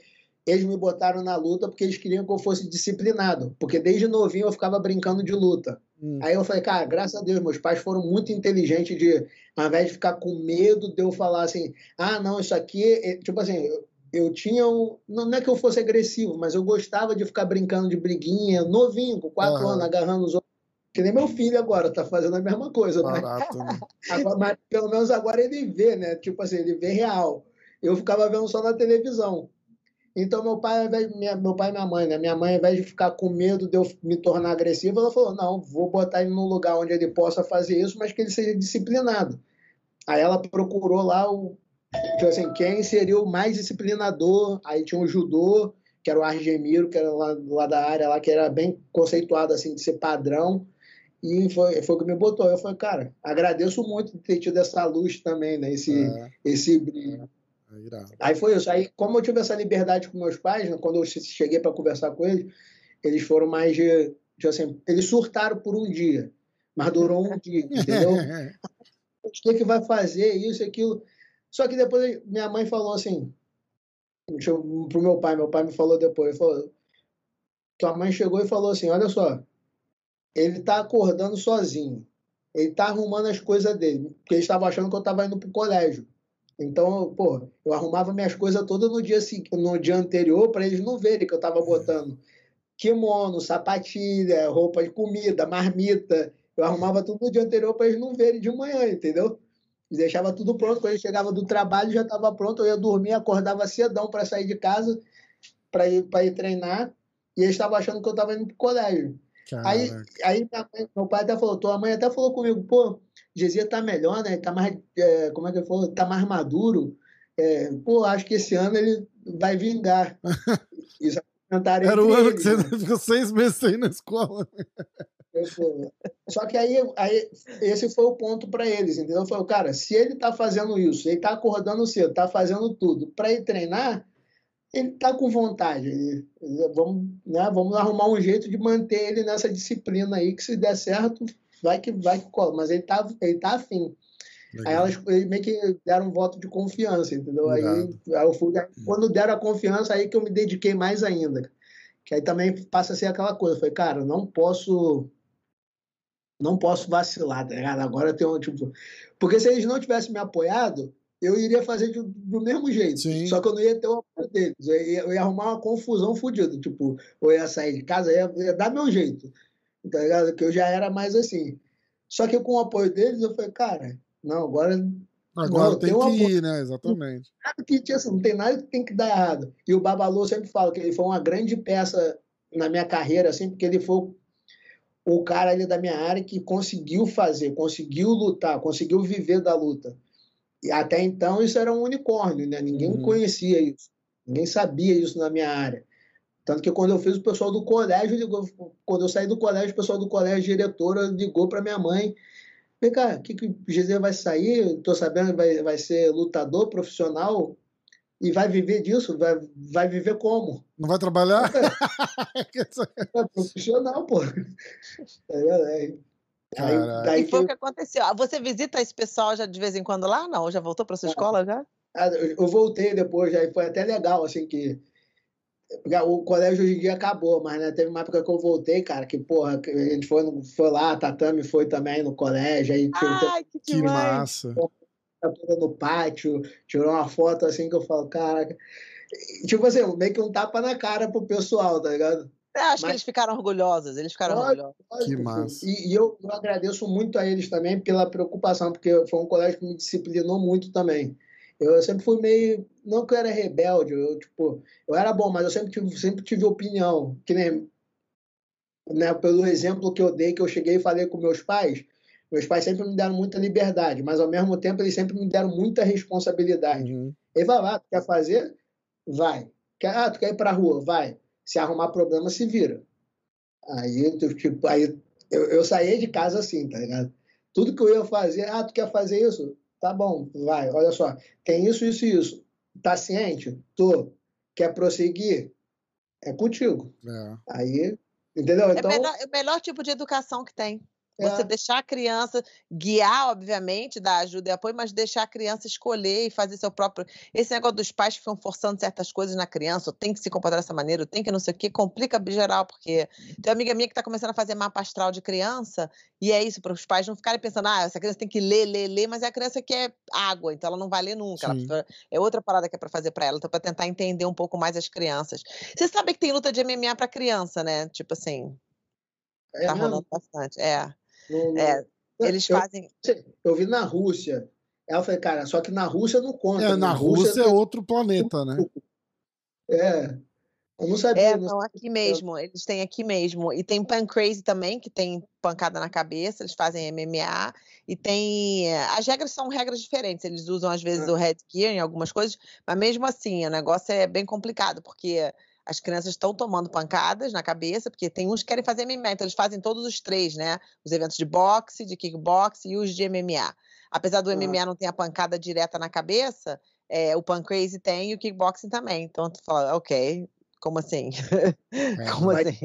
eles me botaram na luta porque eles queriam que eu fosse disciplinado. Porque desde novinho eu ficava brincando de luta. Hum. Aí eu falei, cara, graças a Deus, meus pais foram muito inteligentes de, ao invés de ficar com medo de eu falar assim, ah, não, isso aqui, é... tipo assim, eu, eu tinha um. Não é que eu fosse agressivo, mas eu gostava de ficar brincando de briguinha, novinho, com quatro uhum. anos, agarrando os outros. Que nem meu filho agora, tá fazendo a mesma coisa, né? Barato, né? Agora, mas pelo menos agora ele vê, né? Tipo assim, ele vê real. Eu ficava vendo só na televisão. Então, meu pai, minha, meu pai e minha mãe, né? Minha mãe, ao invés de ficar com medo de eu me tornar agressivo, ela falou: não, vou botar ele num lugar onde ele possa fazer isso, mas que ele seja disciplinado. Aí ela procurou lá o. Tipo assim, quem seria o mais disciplinador? Aí tinha o judô, que era o Argemiro, que era lá, lá da área, lá, que era bem conceituado assim, de ser padrão. E foi, foi o que me botou. Eu falei, cara, agradeço muito de ter tido essa luz também, né? Esse, é. esse brilho. Aí foi isso. Aí, como eu tive essa liberdade com meus pais, né, quando eu cheguei para conversar com eles, eles foram mais de, de, assim, eles surtaram por um dia, mas durou um dia, entendeu? o que, que vai fazer isso e aquilo? Só que depois minha mãe falou assim, eu, pro meu pai, meu pai me falou depois, falou, tua mãe chegou e falou assim, olha só, ele tá acordando sozinho, ele tá arrumando as coisas dele, porque ele estava achando que eu estava indo pro colégio. Então, pô, eu arrumava minhas coisas todas no dia, no dia anterior para eles não verem que eu estava botando kimono, sapatilha, roupa de comida, marmita. Eu arrumava tudo no dia anterior para eles não verem de manhã, entendeu? E deixava tudo pronto. Quando eu chegava do trabalho, já estava pronto. Eu ia dormir, acordava cedão para sair de casa, para ir, ir treinar. E eles estavam achando que eu estava indo para o Aí, aí meu pai até falou, tua mãe até falou comigo, pô, Gezia tá melhor, né? Tá mais, é, como é que ele falou? Tá mais maduro. É, pô, acho que esse ano ele vai vingar. Isso Era o ano que você né? ficou seis meses sem na escola. Só que aí, aí esse foi o ponto para eles, entendeu? Falei, cara, se ele tá fazendo isso, ele tá acordando cedo, tá fazendo tudo para ir treinar, ele tá com vontade. Ele, vamos, né, vamos arrumar um jeito de manter ele nessa disciplina aí, que se der certo, vai que vai que cola, mas ele tá, ele tá afim. Legal. Aí elas meio que deram um voto de confiança, entendeu? Aí, aí, eu fui, quando deram a confiança, aí que eu me dediquei mais ainda. Que aí também passa a ser aquela coisa, foi, cara, não posso não posso vacilar, tá ligado? Agora tem um tipo. Porque se eles não tivessem me apoiado, eu iria fazer de, do mesmo jeito. Sim. Só que eu não ia ter o apoio deles. Eu ia, eu ia arrumar uma confusão fodida. Tipo, eu ia sair de casa, ia, ia dar meu jeito tá ligado? Que eu já era mais assim. Só que com o apoio deles, eu falei, cara, não, agora. Agora não, tem, tem que ir, né? Exatamente. Nada que, assim, não tem nada que tem que dar errado. E o Babalu sempre fala que ele foi uma grande peça na minha carreira, assim, porque ele foi o cara ali da minha área que conseguiu fazer, conseguiu lutar, conseguiu viver da luta. E até então isso era um unicórnio, né? Ninguém uhum. conhecia isso, ninguém sabia isso na minha área. Tanto que quando eu fiz, o pessoal do colégio ligou. Quando eu saí do colégio, o pessoal do colégio, diretora, ligou para minha mãe. Vem cá, que, que o GZ vai sair? Estou sabendo que vai, vai ser lutador profissional e vai viver disso? Vai, vai viver como? Não vai trabalhar? É, profissional, pô. É, é. Aí, daí e foi o que aconteceu. Ah, você visita esse pessoal já de vez em quando lá? Não? Já voltou para sua ah, escola já? Ah, eu voltei depois, aí foi até legal, assim, que o colégio hoje em dia acabou, mas né, teve uma época que eu voltei, cara, que porra, a gente foi, foi lá, a Tatame foi também no colégio, aí Ai, que, que massa! No pátio, tirou uma foto assim que eu falo, caraca. Tipo assim, meio que um tapa na cara pro pessoal, tá ligado? Eu acho Mas... que eles ficaram orgulhosos, eles ficaram orgulhosos. Que massa. E, e eu, eu, agradeço muito a eles também pela preocupação, porque foi um colégio que me disciplinou muito também. Eu sempre fui meio. Não que eu era rebelde, eu, tipo, eu era bom, mas eu sempre tive, sempre tive opinião. Que nem. Né, pelo exemplo que eu dei, que eu cheguei e falei com meus pais, meus pais sempre me deram muita liberdade, mas ao mesmo tempo eles sempre me deram muita responsabilidade. Uhum. Ele falava, ah, tu quer fazer? Vai. Quer, ah, tu quer ir pra rua? Vai. Se arrumar problema, se vira. Aí, tipo, aí eu, eu saía de casa assim, tá ligado? Tudo que eu ia fazer, ah, tu quer fazer isso? Tá bom, vai, olha só, tem isso, isso e isso. Tá ciente? Tô. Quer prosseguir? É contigo. É. Aí, entendeu? É então, é melhor, é o melhor tipo de educação que tem. Você é. deixar a criança guiar, obviamente, dar ajuda e apoio, mas deixar a criança escolher e fazer seu próprio. Esse negócio dos pais que ficam forçando certas coisas na criança, ou tem que se comportar dessa maneira, ou tem que não sei o quê, complica geral, porque tem uma amiga minha que está começando a fazer mapa astral de criança, e é isso, para os pais não ficarem pensando, ah, essa criança tem que ler, ler, ler, mas é a criança que é água, então ela não vai ler nunca. Ela, é outra parada que é para fazer para ela, então para tentar entender um pouco mais as crianças. Você sabe que tem luta de MMA para criança, né? Tipo assim. É tá rolando bastante. É. É, eles eu, fazem. Eu vi na Rússia. Ela falou, cara, só que na Rússia não conta. É, né? na, Rússia, Rússia é outro planeta, né? É. Eu não sabia. É, não, aqui mesmo. Eles têm aqui mesmo. E tem Pan Crazy também, que tem pancada na cabeça, eles fazem MMA. E tem. As regras são regras diferentes. Eles usam, às vezes, é. o headgear em algumas coisas, mas mesmo assim, o negócio é bem complicado, porque as crianças estão tomando pancadas na cabeça, porque tem uns que querem fazer MMA, então eles fazem todos os três, né? Os eventos de boxe, de kickbox e os de MMA. Apesar do MMA não ter a pancada direta na cabeça, é, o Pan Crazy tem e o kickboxing também. Então tu fala, ok, como assim? É, como assim?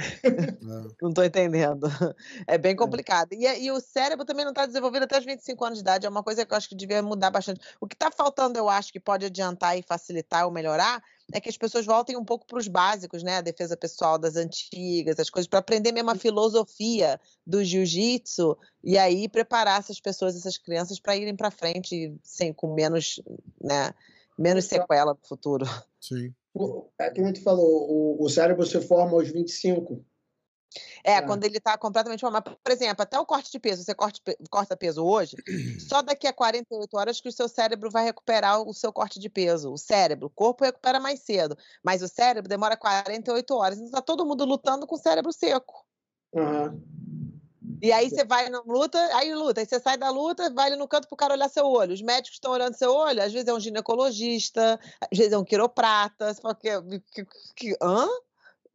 não estou entendendo. É bem é. complicado. E, e, o cérebro também não está desenvolvido até os 25 anos de idade. É uma coisa que eu acho que devia mudar bastante. O que está faltando, eu acho, que pode adiantar e facilitar ou melhorar, é que as pessoas voltem um pouco para os básicos, né? A defesa pessoal das antigas, as coisas, para aprender mesmo a filosofia do jiu-jitsu e aí preparar essas pessoas, essas crianças, para irem para frente sem, com menos, né, menos sequela no futuro. Sim. É que a gente falou, o, o cérebro se forma aos 25. É, é, quando ele está completamente formado. Por exemplo, até o corte de peso, você corta, corta peso hoje, só daqui a 48 horas que o seu cérebro vai recuperar o seu corte de peso. O cérebro, o corpo recupera mais cedo, mas o cérebro demora 48 horas. Então está todo mundo lutando com o cérebro seco. Uhum. E aí você vai na luta, aí luta, aí você sai da luta, vai ali no canto pro cara olhar seu olho. Os médicos estão olhando seu olho, às vezes é um ginecologista, às vezes é um quiroprata. Você fala, que, que, que, hã?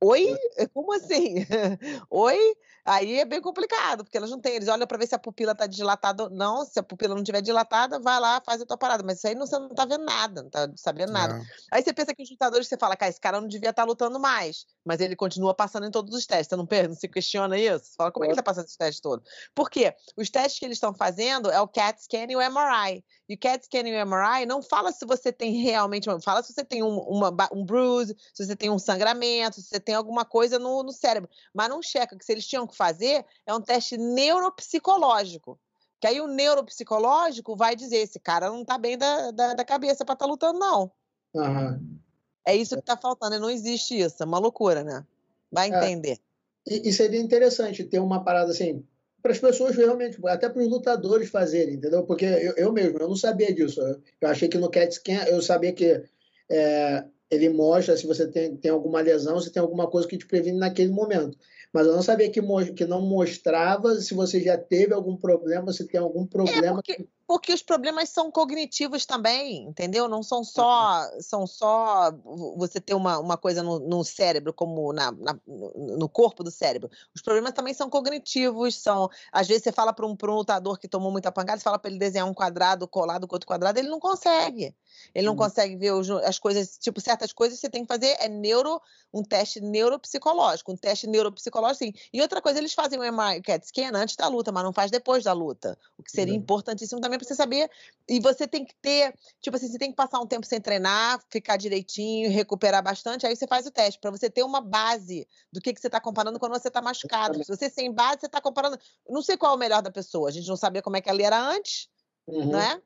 Oi? Como assim? Oi? Aí é bem complicado, porque elas não têm. Eles olham para ver se a pupila está dilatada ou não. Se a pupila não estiver dilatada, vai lá, faz a tua parada. Mas isso aí não, você não está vendo nada, não está sabendo nada. Aí você pensa que os lutadores, você fala, cara, esse cara não devia estar tá lutando mais. Mas ele continua passando em todos os testes. Você não, não se questiona isso? Você fala, como é que ele está passando esses testes todos? Por quê? Os testes que eles estão fazendo é o CAT scan e o MRI. E o CAT scan e o MRI não fala se você tem realmente. Fala se você tem um, uma, um bruise, se você tem um sangramento, se você tem alguma coisa no, no cérebro. Mas não checa que se eles tinham que fazer é um teste neuropsicológico. Que aí o neuropsicológico vai dizer: esse cara não tá bem da, da, da cabeça para estar tá lutando, não. Uhum. É isso que tá faltando, não existe isso, é uma loucura, né? Vai é. entender. É, e, e seria interessante ter uma parada assim, para as pessoas realmente, até para os lutadores fazerem, entendeu? Porque eu, eu, mesmo, eu não sabia disso. Eu achei que no CAT scan, eu sabia que é, ele mostra se você tem, tem alguma lesão, se tem alguma coisa que te previne naquele momento mas eu não sabia que, que não mostrava se você já teve algum problema, se tem algum problema. É porque, porque, os problemas são cognitivos também, entendeu? Não são só são só você ter uma, uma coisa no, no cérebro, como na, na, no corpo do cérebro. Os problemas também são cognitivos, são. Às vezes você fala para um, um lutador que tomou muita pancada, você fala para ele desenhar um quadrado colado com outro quadrado, ele não consegue. Ele não hum. consegue ver os, as coisas, tipo, certas coisas você tem que fazer é neuro, um teste neuropsicológico, um teste neuropsicológico, sim. E outra coisa, eles fazem o MRI CAT scan antes da luta, mas não faz depois da luta. O que seria importantíssimo também para você saber. E você tem que ter, tipo assim, você tem que passar um tempo sem treinar, ficar direitinho, recuperar bastante, aí você faz o teste, para você ter uma base do que, que você está comparando quando você está machucado. Se você sem base, você está comparando. Não sei qual é o melhor da pessoa. A gente não sabia como é que ela era antes, uhum. né?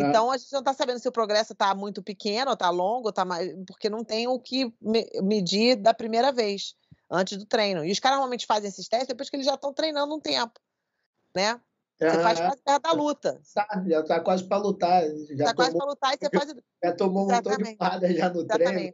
É. Então, a gente não está sabendo se o progresso está muito pequeno, está longo, tá mais... porque não tem o que medir da primeira vez, antes do treino. E os caras normalmente fazem esses testes depois que eles já estão treinando um tempo, né? Você faz quase perto da luta. Tá, já está quase para lutar. Já tá quase para lutar e você faz. Já tomou um montão de porrada já no Exatamente. treino.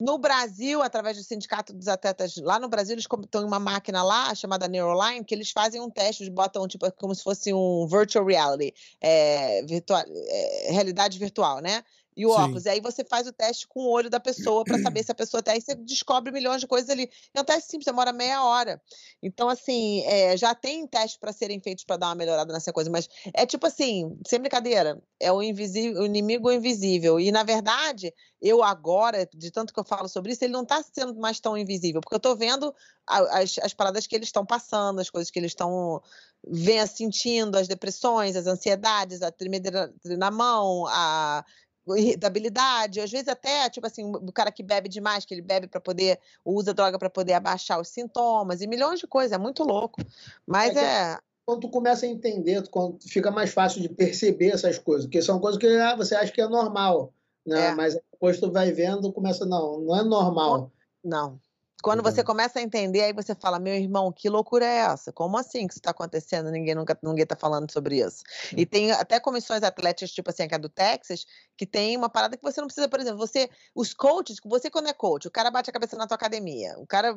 No Brasil, através do Sindicato dos Atletas, lá no Brasil, eles têm uma máquina lá chamada Neuroline, que eles fazem um teste, eles botam tipo como se fosse um virtual reality, é, virtual, é, realidade virtual, né? E o Sim. óculos. E aí você faz o teste com o olho da pessoa para saber se a pessoa tem. Aí você descobre milhões de coisas ali. É um teste simples, demora meia hora. Então, assim, é, já tem testes para serem feitos para dar uma melhorada nessa coisa, mas é tipo assim, sem brincadeira, é o, invisível, o inimigo invisível. E, na verdade, eu agora, de tanto que eu falo sobre isso, ele não está sendo mais tão invisível, porque eu estou vendo as, as paradas que eles estão passando, as coisas que eles estão vendo, sentindo, as depressões, as ansiedades, a tremedeira na mão, a irritabilidade, às vezes até, tipo assim, o cara que bebe demais, que ele bebe para poder, usa droga para poder abaixar os sintomas, e milhões de coisas, é muito louco. Mas é. é... Quando tu começa a entender, quando fica mais fácil de perceber essas coisas, porque são coisas que ah, você acha que é normal, né? É. Mas depois tu vai vendo, começa, não, não é normal. Não. Quando você começa a entender, aí você fala, meu irmão, que loucura é essa? Como assim que isso está acontecendo? Ninguém nunca ninguém está falando sobre isso. E tem até comissões atléticas, tipo assim, que é do Texas, que tem uma parada que você não precisa, por exemplo, você, os coaches, você quando é coach, o cara bate a cabeça na tua academia, o cara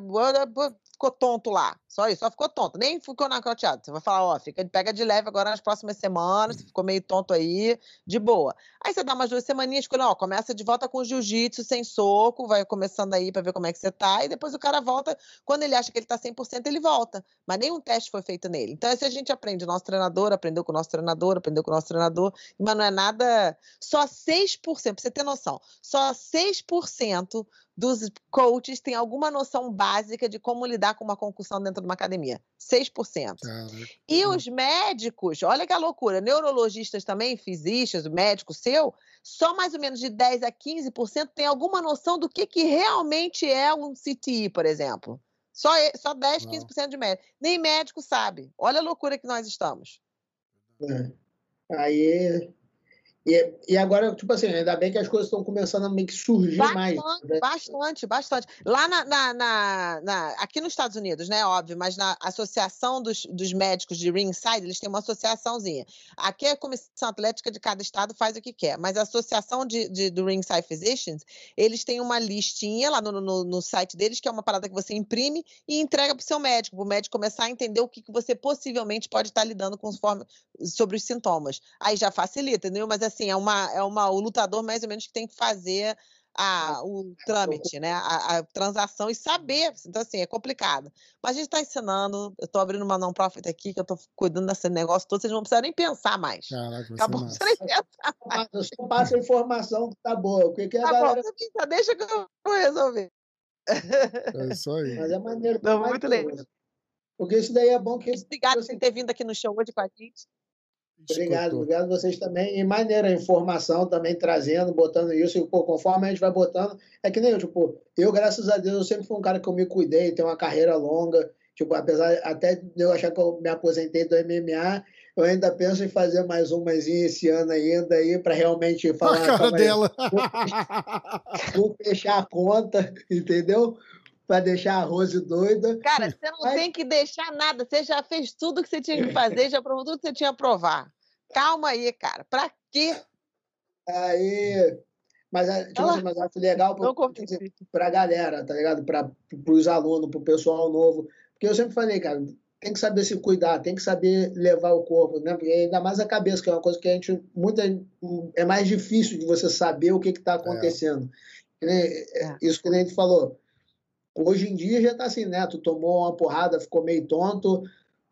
ficou tonto lá, só isso, só ficou tonto, nem ficou nocauteado. Você vai falar, ó, fica, pega de leve agora nas próximas semanas, você ficou meio tonto aí, de boa. Aí você dá umas duas semaninhas, ó, começa de volta com jiu-jitsu, sem soco, vai começando aí para ver como é que você tá, e depois o cara volta, quando ele acha que ele está 100%, ele volta. Mas nenhum teste foi feito nele. Então, se a gente aprende, o nosso treinador aprendeu com o nosso treinador, aprendeu com o nosso treinador, mas não é nada. Só 6%, para você ter noção, só 6% dos coaches têm alguma noção básica de como lidar com uma concussão dentro de uma academia. 6%. Caraca. E os médicos, olha que loucura, neurologistas também, fisicistas, médico seu, só mais ou menos de 10 a 15% tem alguma noção do que, que realmente é um CTI, por exemplo. Só, só 10, 15% de médico. Nem médico sabe. Olha a loucura que nós estamos. É. Aí e, e agora, tipo assim, ainda bem que as coisas estão começando a meio que surgir bastante, mais. Né? Bastante, bastante. Lá na, na, na, na, aqui nos Estados Unidos, né, óbvio, mas na Associação dos, dos Médicos de Ringside, eles têm uma associaçãozinha. Aqui a Comissão Atlética de cada estado faz o que quer, mas a Associação de, de do Ringside Physicians, eles têm uma listinha lá no, no, no site deles, que é uma parada que você imprime e entrega para o seu médico, para o médico começar a entender o que, que você possivelmente pode estar lidando com forma, sobre os sintomas. Aí já facilita, entendeu? Mas assim, é uma, é uma, o lutador mais ou menos que tem que fazer a, o trâmite, né? A, a, transação e saber. Então, assim, é complicado. Mas a gente está ensinando, eu estou abrindo uma non-profit aqui, que eu estou cuidando desse negócio todo, vocês não precisam nem pensar mais. Caraca, Acabou, não nem pensar mais. Eu só passo a informação que tá boa. O que, que a tá galera... bom, deixa que eu vou resolver. É isso aí. Mas é maneiro. Não, muito legal. Porque isso daí é bom que. Obrigado por ter vindo aqui no show hoje com a gente. Obrigado, obrigado a vocês também. E maneira, a informação também trazendo, botando isso. E, pô, conforme a gente vai botando, é que nem eu, tipo, eu, graças a Deus, eu sempre fui um cara que eu me cuidei, tenho uma carreira longa. Tipo, apesar até de eu achar que eu me aposentei do MMA, eu ainda penso em fazer mais umas esse ano ainda aí para realmente falar. A cara dela. Vou fechar a conta, entendeu? Para deixar a Rose doida. Cara, você não Mas... tem que deixar nada. Você já fez tudo que você tinha que fazer, já provou tudo que você tinha que provar. Calma aí, cara. Para quê? Aí. Mas, é, tipo, assim, mas acho legal para a galera, tá ligado? Para os alunos, para o pessoal novo. Porque eu sempre falei, cara, tem que saber se cuidar, tem que saber levar o corpo, né? Porque ainda mais a cabeça, que é uma coisa que a gente. Muita, é mais difícil de você saber o que está é. acontecendo. É. É. Isso que a gente falou. Hoje em dia já está assim, né? Tu tomou uma porrada, ficou meio tonto,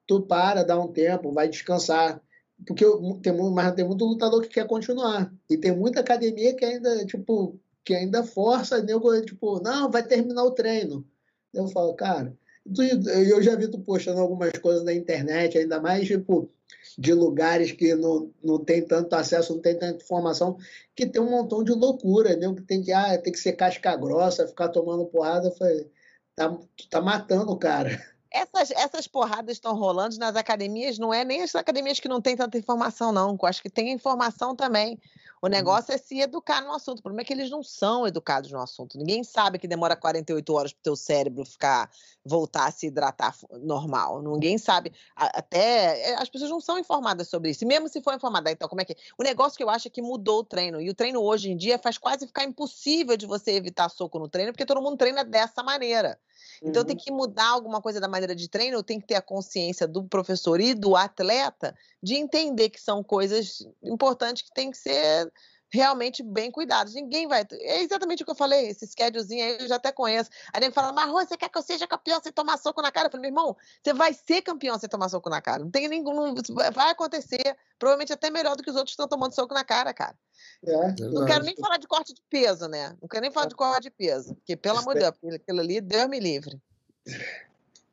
tu para, dá um tempo, vai descansar. Porque tem, mas tem muito lutador que quer continuar. E tem muita academia que ainda, tipo, que ainda força, nego, tipo, não, vai terminar o treino. Eu falo, cara, eu já vi tu postando algumas coisas na internet, ainda mais, tipo, de lugares que não, não tem tanto acesso, não tem tanta informação, que tem um montão de loucura, né? Que tem que, ah, tem que ser casca grossa, ficar tomando porrada. Foi, tá, tá matando o cara. Essas, essas porradas estão rolando nas academias, não é nem as academias que não têm tanta informação, não. Eu acho que tem informação também. O uhum. negócio é se educar no assunto. O problema é que eles não são educados no assunto. Ninguém sabe que demora 48 horas para o teu cérebro ficar, voltar a se hidratar normal. Ninguém sabe. Até as pessoas não são informadas sobre isso. E mesmo se for informada, então como é que. O negócio que eu acho é que mudou o treino. E o treino hoje em dia faz quase ficar impossível de você evitar soco no treino, porque todo mundo treina dessa maneira. Então uhum. tem que mudar alguma coisa da maneira de treino, tem que ter a consciência do professor e do atleta de entender que são coisas importantes que tem que ser realmente bem cuidados. Ninguém vai. É exatamente o que eu falei, esse schedulezinho aí eu já até conheço. Aí ele fala, mas você quer que eu seja campeão sem tomar soco na cara? Eu falei, meu irmão, você vai ser campeão sem tomar soco na cara. Não tem nenhum. Vai acontecer, provavelmente até melhor do que os outros que estão tomando soco na cara, cara. É, não quero nem falar de corte de peso, né? Não quero nem falar de corte de peso. Porque, pelo amor de Deus, aquilo ali, Deus me livre.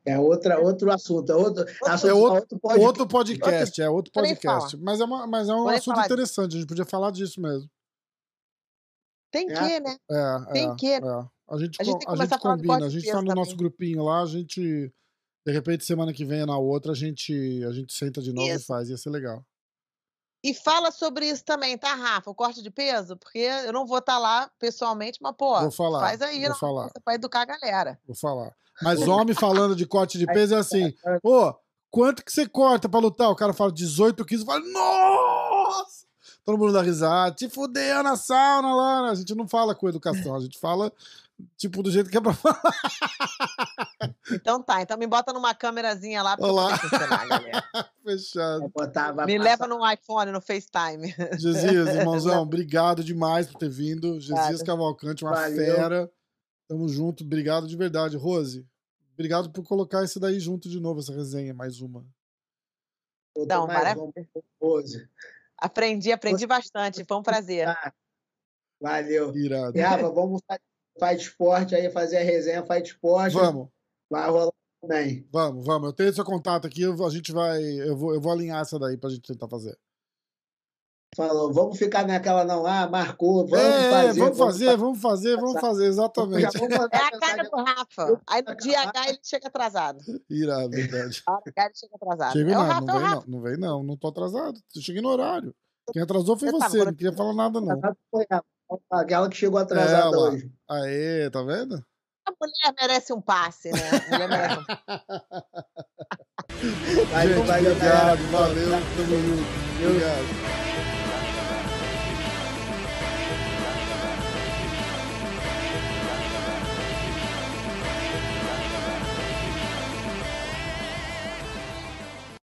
É outra, outro assunto. É outro, assunto, é outro, outro, podcast, outro podcast. É outro podcast. Mas é, uma, mas é um assunto interessante. A gente podia falar disso mesmo. Tem é. que, né? É, tem é, que. É. A gente, a gente, a gente combina, a gente tá no nosso grupinho lá, a gente. De repente, semana que vem na outra, a gente, a gente senta de novo isso. e faz. Ia ser legal. E fala sobre isso também, tá, Rafa? O corte de peso? Porque eu não vou estar tá lá pessoalmente, mas, pô, vou falar, faz aí vou falar. pra educar a galera. Vou falar. Mas homem falando de corte de peso é assim, pô, quanto que você corta pra lutar? O cara fala 18 quilos, fala, nossa! Todo mundo dá risada, te fudeu na sauna lá. A gente não fala com educação, a gente fala tipo, do jeito que é pra falar. Então tá, então me bota numa câmerazinha lá pra Olá. galera. Fechado. me leva no iPhone, no FaceTime. Gesias, irmãozão, obrigado demais por ter vindo. Gesias Cavalcante, uma Valeu. fera. Tamo junto, obrigado de verdade. Rose, obrigado por colocar esse daí junto de novo, essa resenha, mais uma. Não, maravilha. Rose. Aprendi, aprendi bastante, foi um prazer. Valeu. Irado. Vamos fazer Fight Sport aí, fazer a resenha Fight Sport. Vamos. Vai rolar também. Vamos, vamos. Eu tenho seu contato aqui, a gente vai. Eu vou, eu vou alinhar essa daí pra gente tentar fazer. Falou, vamos ficar naquela não, ah, marcou, vamos é, fazer. Vamos fazer, vamos fazer, vamos fazer, exatamente. é a cara do Rafa. Aí no dia H ele chega atrasado. Irá, verdade. A hora ele chega atrasado. Chego é não, Rafa, não, é vem, não, não vem não, não tô atrasado. Eu cheguei no horário. Quem atrasou foi você, você não queria falar nada não. Aquela que chegou atrasada Ela. hoje. Aê, tá vendo? A mulher merece um passe, né? A mulher merece um Gente, obrigado, valeu, tamo junto. Obrigado.